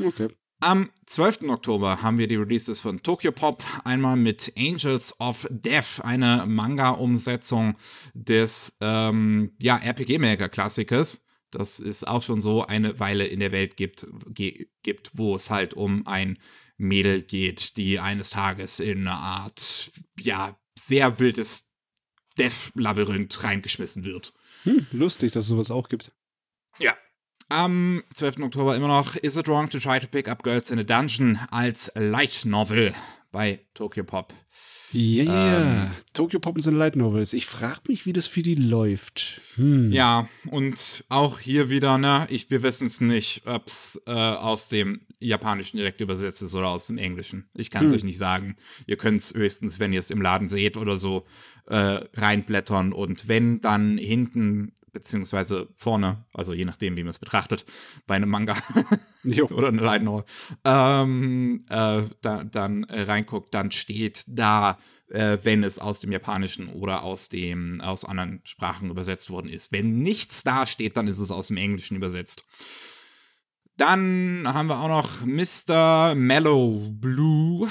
Okay. Am 12. Oktober haben wir die Releases von Tokyo Pop. Einmal mit Angels of Death, eine Manga-Umsetzung des ähm, ja, RPG-Maker-Klassikers. Das ist auch schon so eine Weile in der Welt gibt, gibt, wo es halt um ein Mädel geht, die eines Tages in eine Art, ja, sehr wildes Death-Labyrinth reingeschmissen wird. Hm, lustig, dass es sowas auch gibt. Ja. Am 12. Oktober immer noch Is It Wrong to Try to Pick Up Girls in a Dungeon als Light Novel bei Tokyo Pop. Ja, yeah. Ähm. Tokyo Pop sind Light Novels. Ich frage mich, wie das für die läuft. Hm. Ja, und auch hier wieder, ne, ich, wir wissen es nicht, ob es äh, aus dem Japanischen direkt übersetzt ist oder aus dem Englischen. Ich kann es Hm. euch nicht sagen. Ihr könnt es höchstens, wenn ihr es im Laden seht oder so, äh, reinblättern und wenn dann hinten, beziehungsweise vorne, also je nachdem, wie man es betrachtet, bei einem Manga oder eine Light Novel, ähm, äh, da, dann äh, reinguckt, dann steht da, äh, wenn es aus dem Japanischen oder aus dem aus anderen Sprachen übersetzt worden ist. Wenn nichts da steht, dann ist es aus dem Englischen übersetzt. Dann haben wir auch noch Mr. Mellow Blue.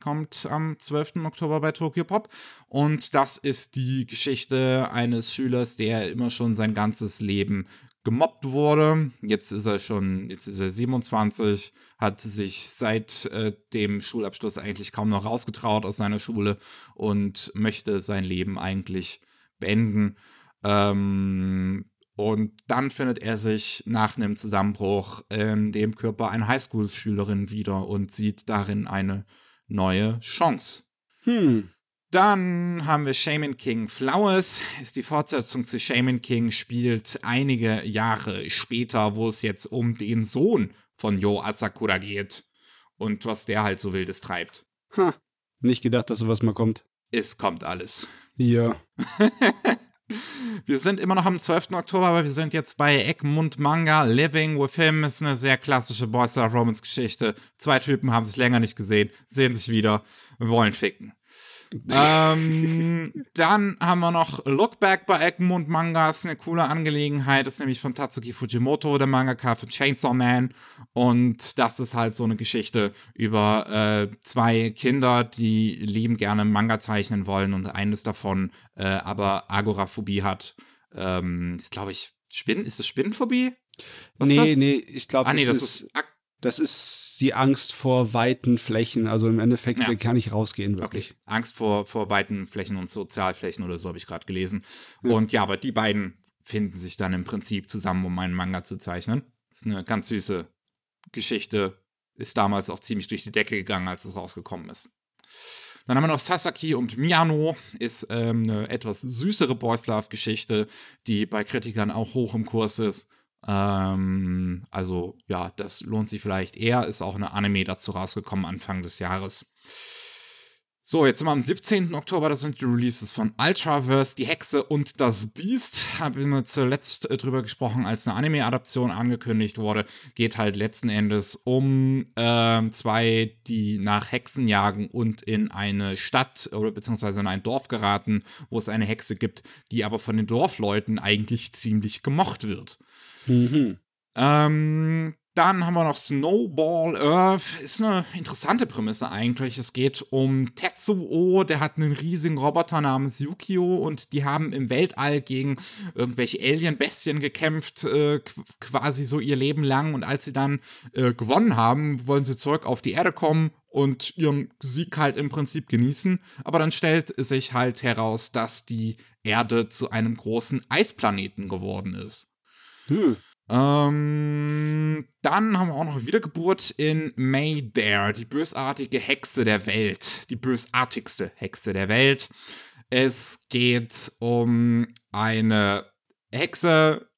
Kommt am 12. Oktober bei Tokyo Pop. Und das ist die Geschichte eines Schülers, der immer schon sein ganzes Leben gemobbt wurde. Jetzt ist er schon, jetzt ist er 27, hat sich seit äh, dem Schulabschluss eigentlich kaum noch rausgetraut aus seiner Schule und möchte sein Leben eigentlich beenden. Ähm, und dann findet er sich nach einem Zusammenbruch in dem Körper einer Highschool-Schülerin wieder und sieht darin eine neue Chance. Hm. Dann haben wir Shaman King Flowers, ist die Fortsetzung zu Shaman King, spielt einige Jahre später, wo es jetzt um den Sohn von Yo Asakura geht und was der halt so wildes treibt. Ha. Nicht gedacht, dass sowas mal kommt. Es kommt alles. Ja. Wir sind immer noch am 12. Oktober, aber wir sind jetzt bei Egmont Manga Living with Him. Ist eine sehr klassische Boys Love Romance Geschichte. Zwei Typen haben sich länger nicht gesehen, sehen sich wieder, wollen ficken. Ähm, dann haben wir noch Look Back bei Egmont Manga. Ist eine coole Angelegenheit. Ist nämlich von Tatsuki Fujimoto, der Mangaka von Chainsaw Man. Und das ist halt so eine Geschichte über äh, zwei Kinder, die lieben gerne Manga zeichnen wollen und eines davon äh, aber Agoraphobie hat. Ähm, ist, glaube ich, Spinnen? Ist das Spinnenphobie? Was nee, nee, ich glaube, Ah, das, nee, das ist, ist. Das ist die Angst vor weiten Flächen. Also im Endeffekt Ja. kann nicht rausgehen, Okay. wirklich. Angst vor, vor weiten Flächen und Sozialflächen oder so habe ich gerade gelesen. Ja. Und ja, aber die beiden finden sich dann im Prinzip zusammen, um einen Manga zu zeichnen. ist eine ganz süße Geschichte. Ist damals auch ziemlich durch die Decke gegangen, als es rausgekommen ist. Dann haben wir noch Sasaki und Miyano. Ist ähm, eine etwas süßere Boys Love-Geschichte, die bei Kritikern auch hoch im Kurs ist. Ähm, also, ja, das lohnt sich vielleicht eher. Ist auch eine Anime dazu rausgekommen Anfang des Jahres. So, jetzt sind wir am 17. Oktober, das sind die Releases von Ultraverse, Die Hexe und das Biest. Haben wir zuletzt äh, drüber gesprochen, als eine Anime-Adaption angekündigt wurde. Geht halt letzten Endes um ähm, zwei, die nach Hexen jagen und in eine Stadt oder beziehungsweise in ein Dorf geraten, wo es eine Hexe gibt, die aber von den Dorfleuten eigentlich ziemlich gemocht wird. Mhm. Ähm, dann haben wir noch Snowball Earth. Ist eine interessante Prämisse eigentlich. Es geht um Tetsuo, der hat einen riesigen Roboter namens Yukio und die haben im Weltall gegen irgendwelche Alien-Bestien gekämpft, äh, qu- quasi so ihr Leben lang. Und als sie dann äh, gewonnen haben, wollen sie zurück auf die Erde kommen und ihren Sieg halt im Prinzip genießen. Aber dann stellt sich halt heraus, dass die Erde zu einem großen Eisplaneten geworden ist. Hm. Ähm, dann haben wir auch noch Wiedergeburt in Mayday, die bösartige Hexe der Welt. Die bösartigste Hexe der Welt. Es geht um eine Hexe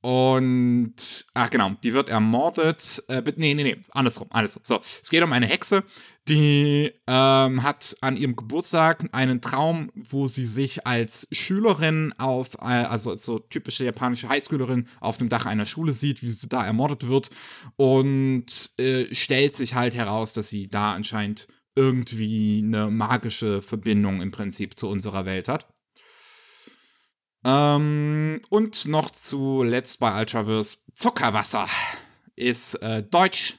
und, ach genau, die wird ermordet. Äh, nee, nee, nee, andersrum, andersrum. So, es geht um eine Hexe, die ähm, hat an ihrem Geburtstag einen Traum, wo sie sich als Schülerin auf, äh, also so typische japanische Highschoolerin auf dem Dach einer Schule sieht, wie sie da ermordet wird und äh, stellt sich halt heraus, dass sie da anscheinend irgendwie eine magische Verbindung im Prinzip zu unserer Welt hat. Ähm, und noch zuletzt bei Ultraverse Zuckerwasser ist äh, Deutsch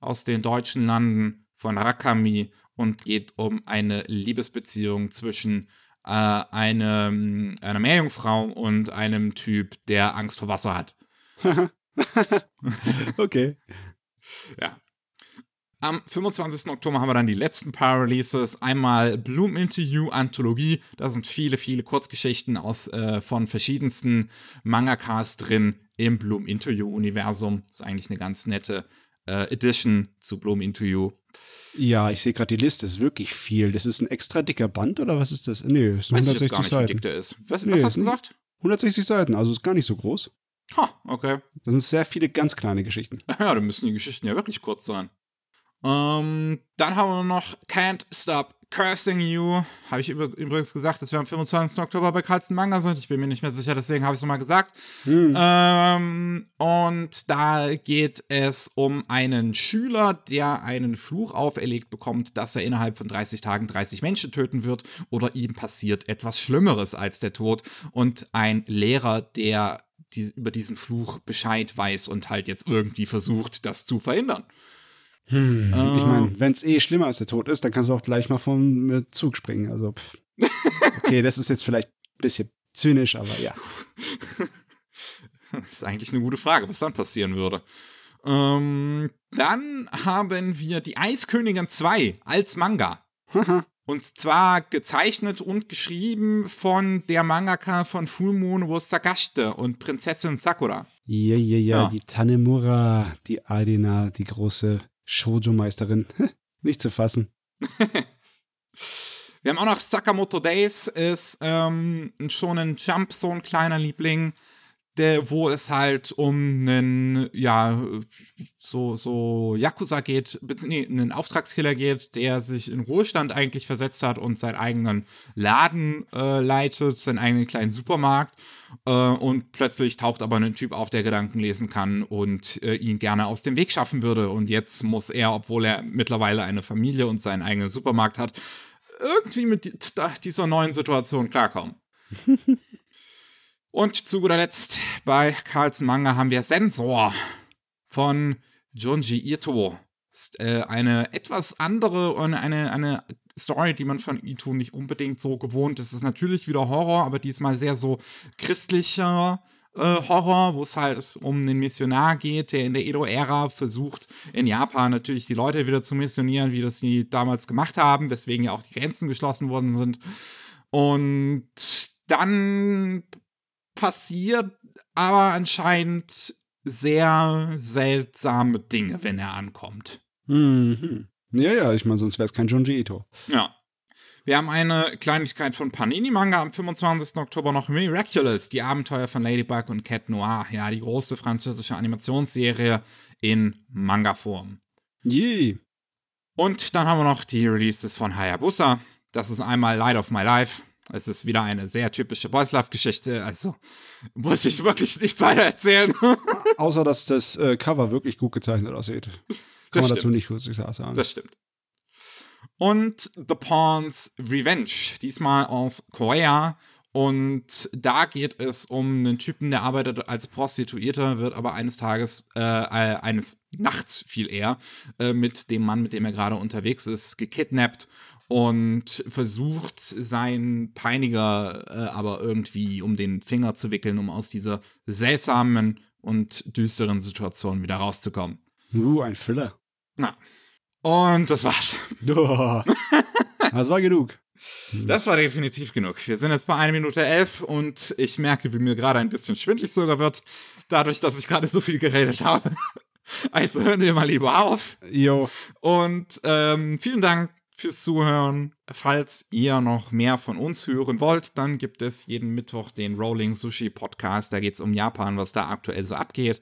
aus den deutschen Landen von Rakami und geht um eine Liebesbeziehung zwischen äh, einem, einer Meerjungfrau und einem Typ, der Angst vor Wasser hat. okay. Ja. Am 25. Oktober haben wir dann die letzten paar Releases. Einmal Bloom Into You Anthologie. Da sind viele, viele Kurzgeschichten aus, äh, von verschiedensten Mangakas drin im Bloom Into You Universum. Das ist eigentlich eine ganz nette äh, Edition zu Bloom Into You. Ja, ich sehe gerade die Liste, ist wirklich viel. Das ist ein extra dicker Band oder was ist das? Nee, es sind 160 gar nicht, Seiten. Wie dick der ist. Was, Nee, was ist hast du gesagt? 160 Seiten, also ist gar nicht so groß. Ha, okay. Das sind sehr viele ganz kleine Geschichten. Ja, dann müssen die Geschichten ja wirklich kurz sein. Ähm, dann haben wir noch Can't Stop Cursing You. Habe ich übr- übrigens gesagt, dass wir am 25. Oktober bei Carlsen Manga sind. Ich bin mir nicht mehr sicher, deswegen habe ich es nochmal gesagt. Ähm, und da geht es um einen Schüler, der einen Fluch auferlegt bekommt, dass er innerhalb von 30 Tagen 30 Menschen töten wird oder ihm passiert etwas Schlimmeres als der Tod. Und ein Lehrer, der die, über diesen Fluch Bescheid weiß und halt jetzt irgendwie versucht, das zu verhindern. Hm, ich Ähm. meine, wenn es eh schlimmer als der Tod ist, dann kannst du auch gleich mal vom äh, Zug springen. Also, pff. okay, das ist jetzt vielleicht ein bisschen zynisch, aber ja. Das ist eigentlich eine gute Frage, was dann passieren würde. Ähm, dann haben wir die Eiskönigin 2 als Manga. Und zwar gezeichnet und geschrieben von der Mangaka von Full Moon wo Sagashite und Prinzessin Sakura. Ja, ja, ja, die Tanemura, die Adina, die große Shoujo-Meisterin. Nicht zu fassen. Wir haben auch noch Sakamoto Days, ist ähm, schon ein Jump, so ein kleiner Liebling, der, wo es halt um einen, ja, so, so Yakuza geht, nee, einen Auftragskiller geht, der sich in Ruhestand eigentlich versetzt hat und seinen eigenen Laden äh, leitet, seinen eigenen kleinen Supermarkt. Äh, und plötzlich taucht aber ein Typ auf, der Gedanken lesen kann und äh, ihn gerne aus dem Weg schaffen würde. Und jetzt muss er, obwohl er mittlerweile eine Familie und seinen eigenen Supermarkt hat, irgendwie mit dieser neuen Situation klarkommen. Und zu guter Letzt bei Carlsen Manga haben wir Sensor von Junji Ito. Ist äh, eine etwas andere und eine, eine Story, die man von Ito nicht unbedingt so gewohnt ist. Es ist natürlich wieder Horror, aber diesmal sehr so christlicher äh, Horror, wo es halt um einen Missionar geht, der in der Edo-Ära versucht, in Japan natürlich die Leute wieder zu missionieren, wie das die damals gemacht haben, weswegen ja auch die Grenzen geschlossen worden sind. Und dann passiert aber anscheinend sehr seltsame Dinge, wenn er ankommt. Mhm. Ja, ja, ich meine, sonst wäre es kein Junji Ito. Ja. Wir haben eine Kleinigkeit von Panini Manga am 25. Oktober noch Miraculous, die Abenteuer von Ladybug und Cat Noir. Ja, die große französische Animationsserie in Manga-Form. Je. Und dann haben wir noch die Releases von Hayabusa. Das ist einmal Light of My Life. Es ist wieder eine sehr typische Boys Love-Geschichte, also muss ich wirklich nichts weiter erzählen. Außer, dass das äh, Cover wirklich gut gezeichnet aussieht. Kann man dazu stimmt. nicht kurz sagen. Das stimmt. Und The Pawn's Revenge, diesmal aus Korea. Und da geht es um einen Typen, der arbeitet als Prostituierter, wird aber eines Tages, äh, äh, eines Nachts viel eher, äh, mit dem Mann, mit dem er gerade unterwegs ist, gekidnappt und versucht, seinen Peiniger äh, aber irgendwie um den Finger zu wickeln, um aus dieser seltsamen und düsteren Situation wieder rauszukommen. Uh, ein Filler. Na. Und das war's. Oh. Das war genug. Das war definitiv genug. Wir sind jetzt bei 1 Minute 11 und ich merke, wie mir gerade ein bisschen schwindlig sogar wird, dadurch, dass ich gerade so viel geredet habe. Also hören wir mal lieber auf. Jo. Und ähm, vielen Dank fürs Zuhören. Falls ihr noch mehr von uns hören wollt, dann gibt es jeden Mittwoch den Rolling Sushi Podcast. Da geht es um Japan, was da aktuell so abgeht.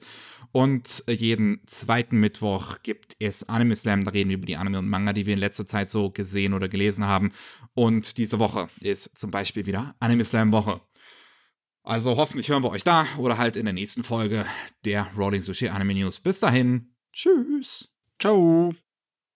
Und jeden zweiten Mittwoch gibt es Anime Slam. Da reden wir über die Anime und Manga, die wir in letzter Zeit so gesehen oder gelesen haben. Und diese Woche ist zum Beispiel wieder Anime Slam Woche. Also hoffentlich hören wir euch da oder halt in der nächsten Folge der Rolling Sushi Anime News. Bis dahin. Tschüss. Ciao.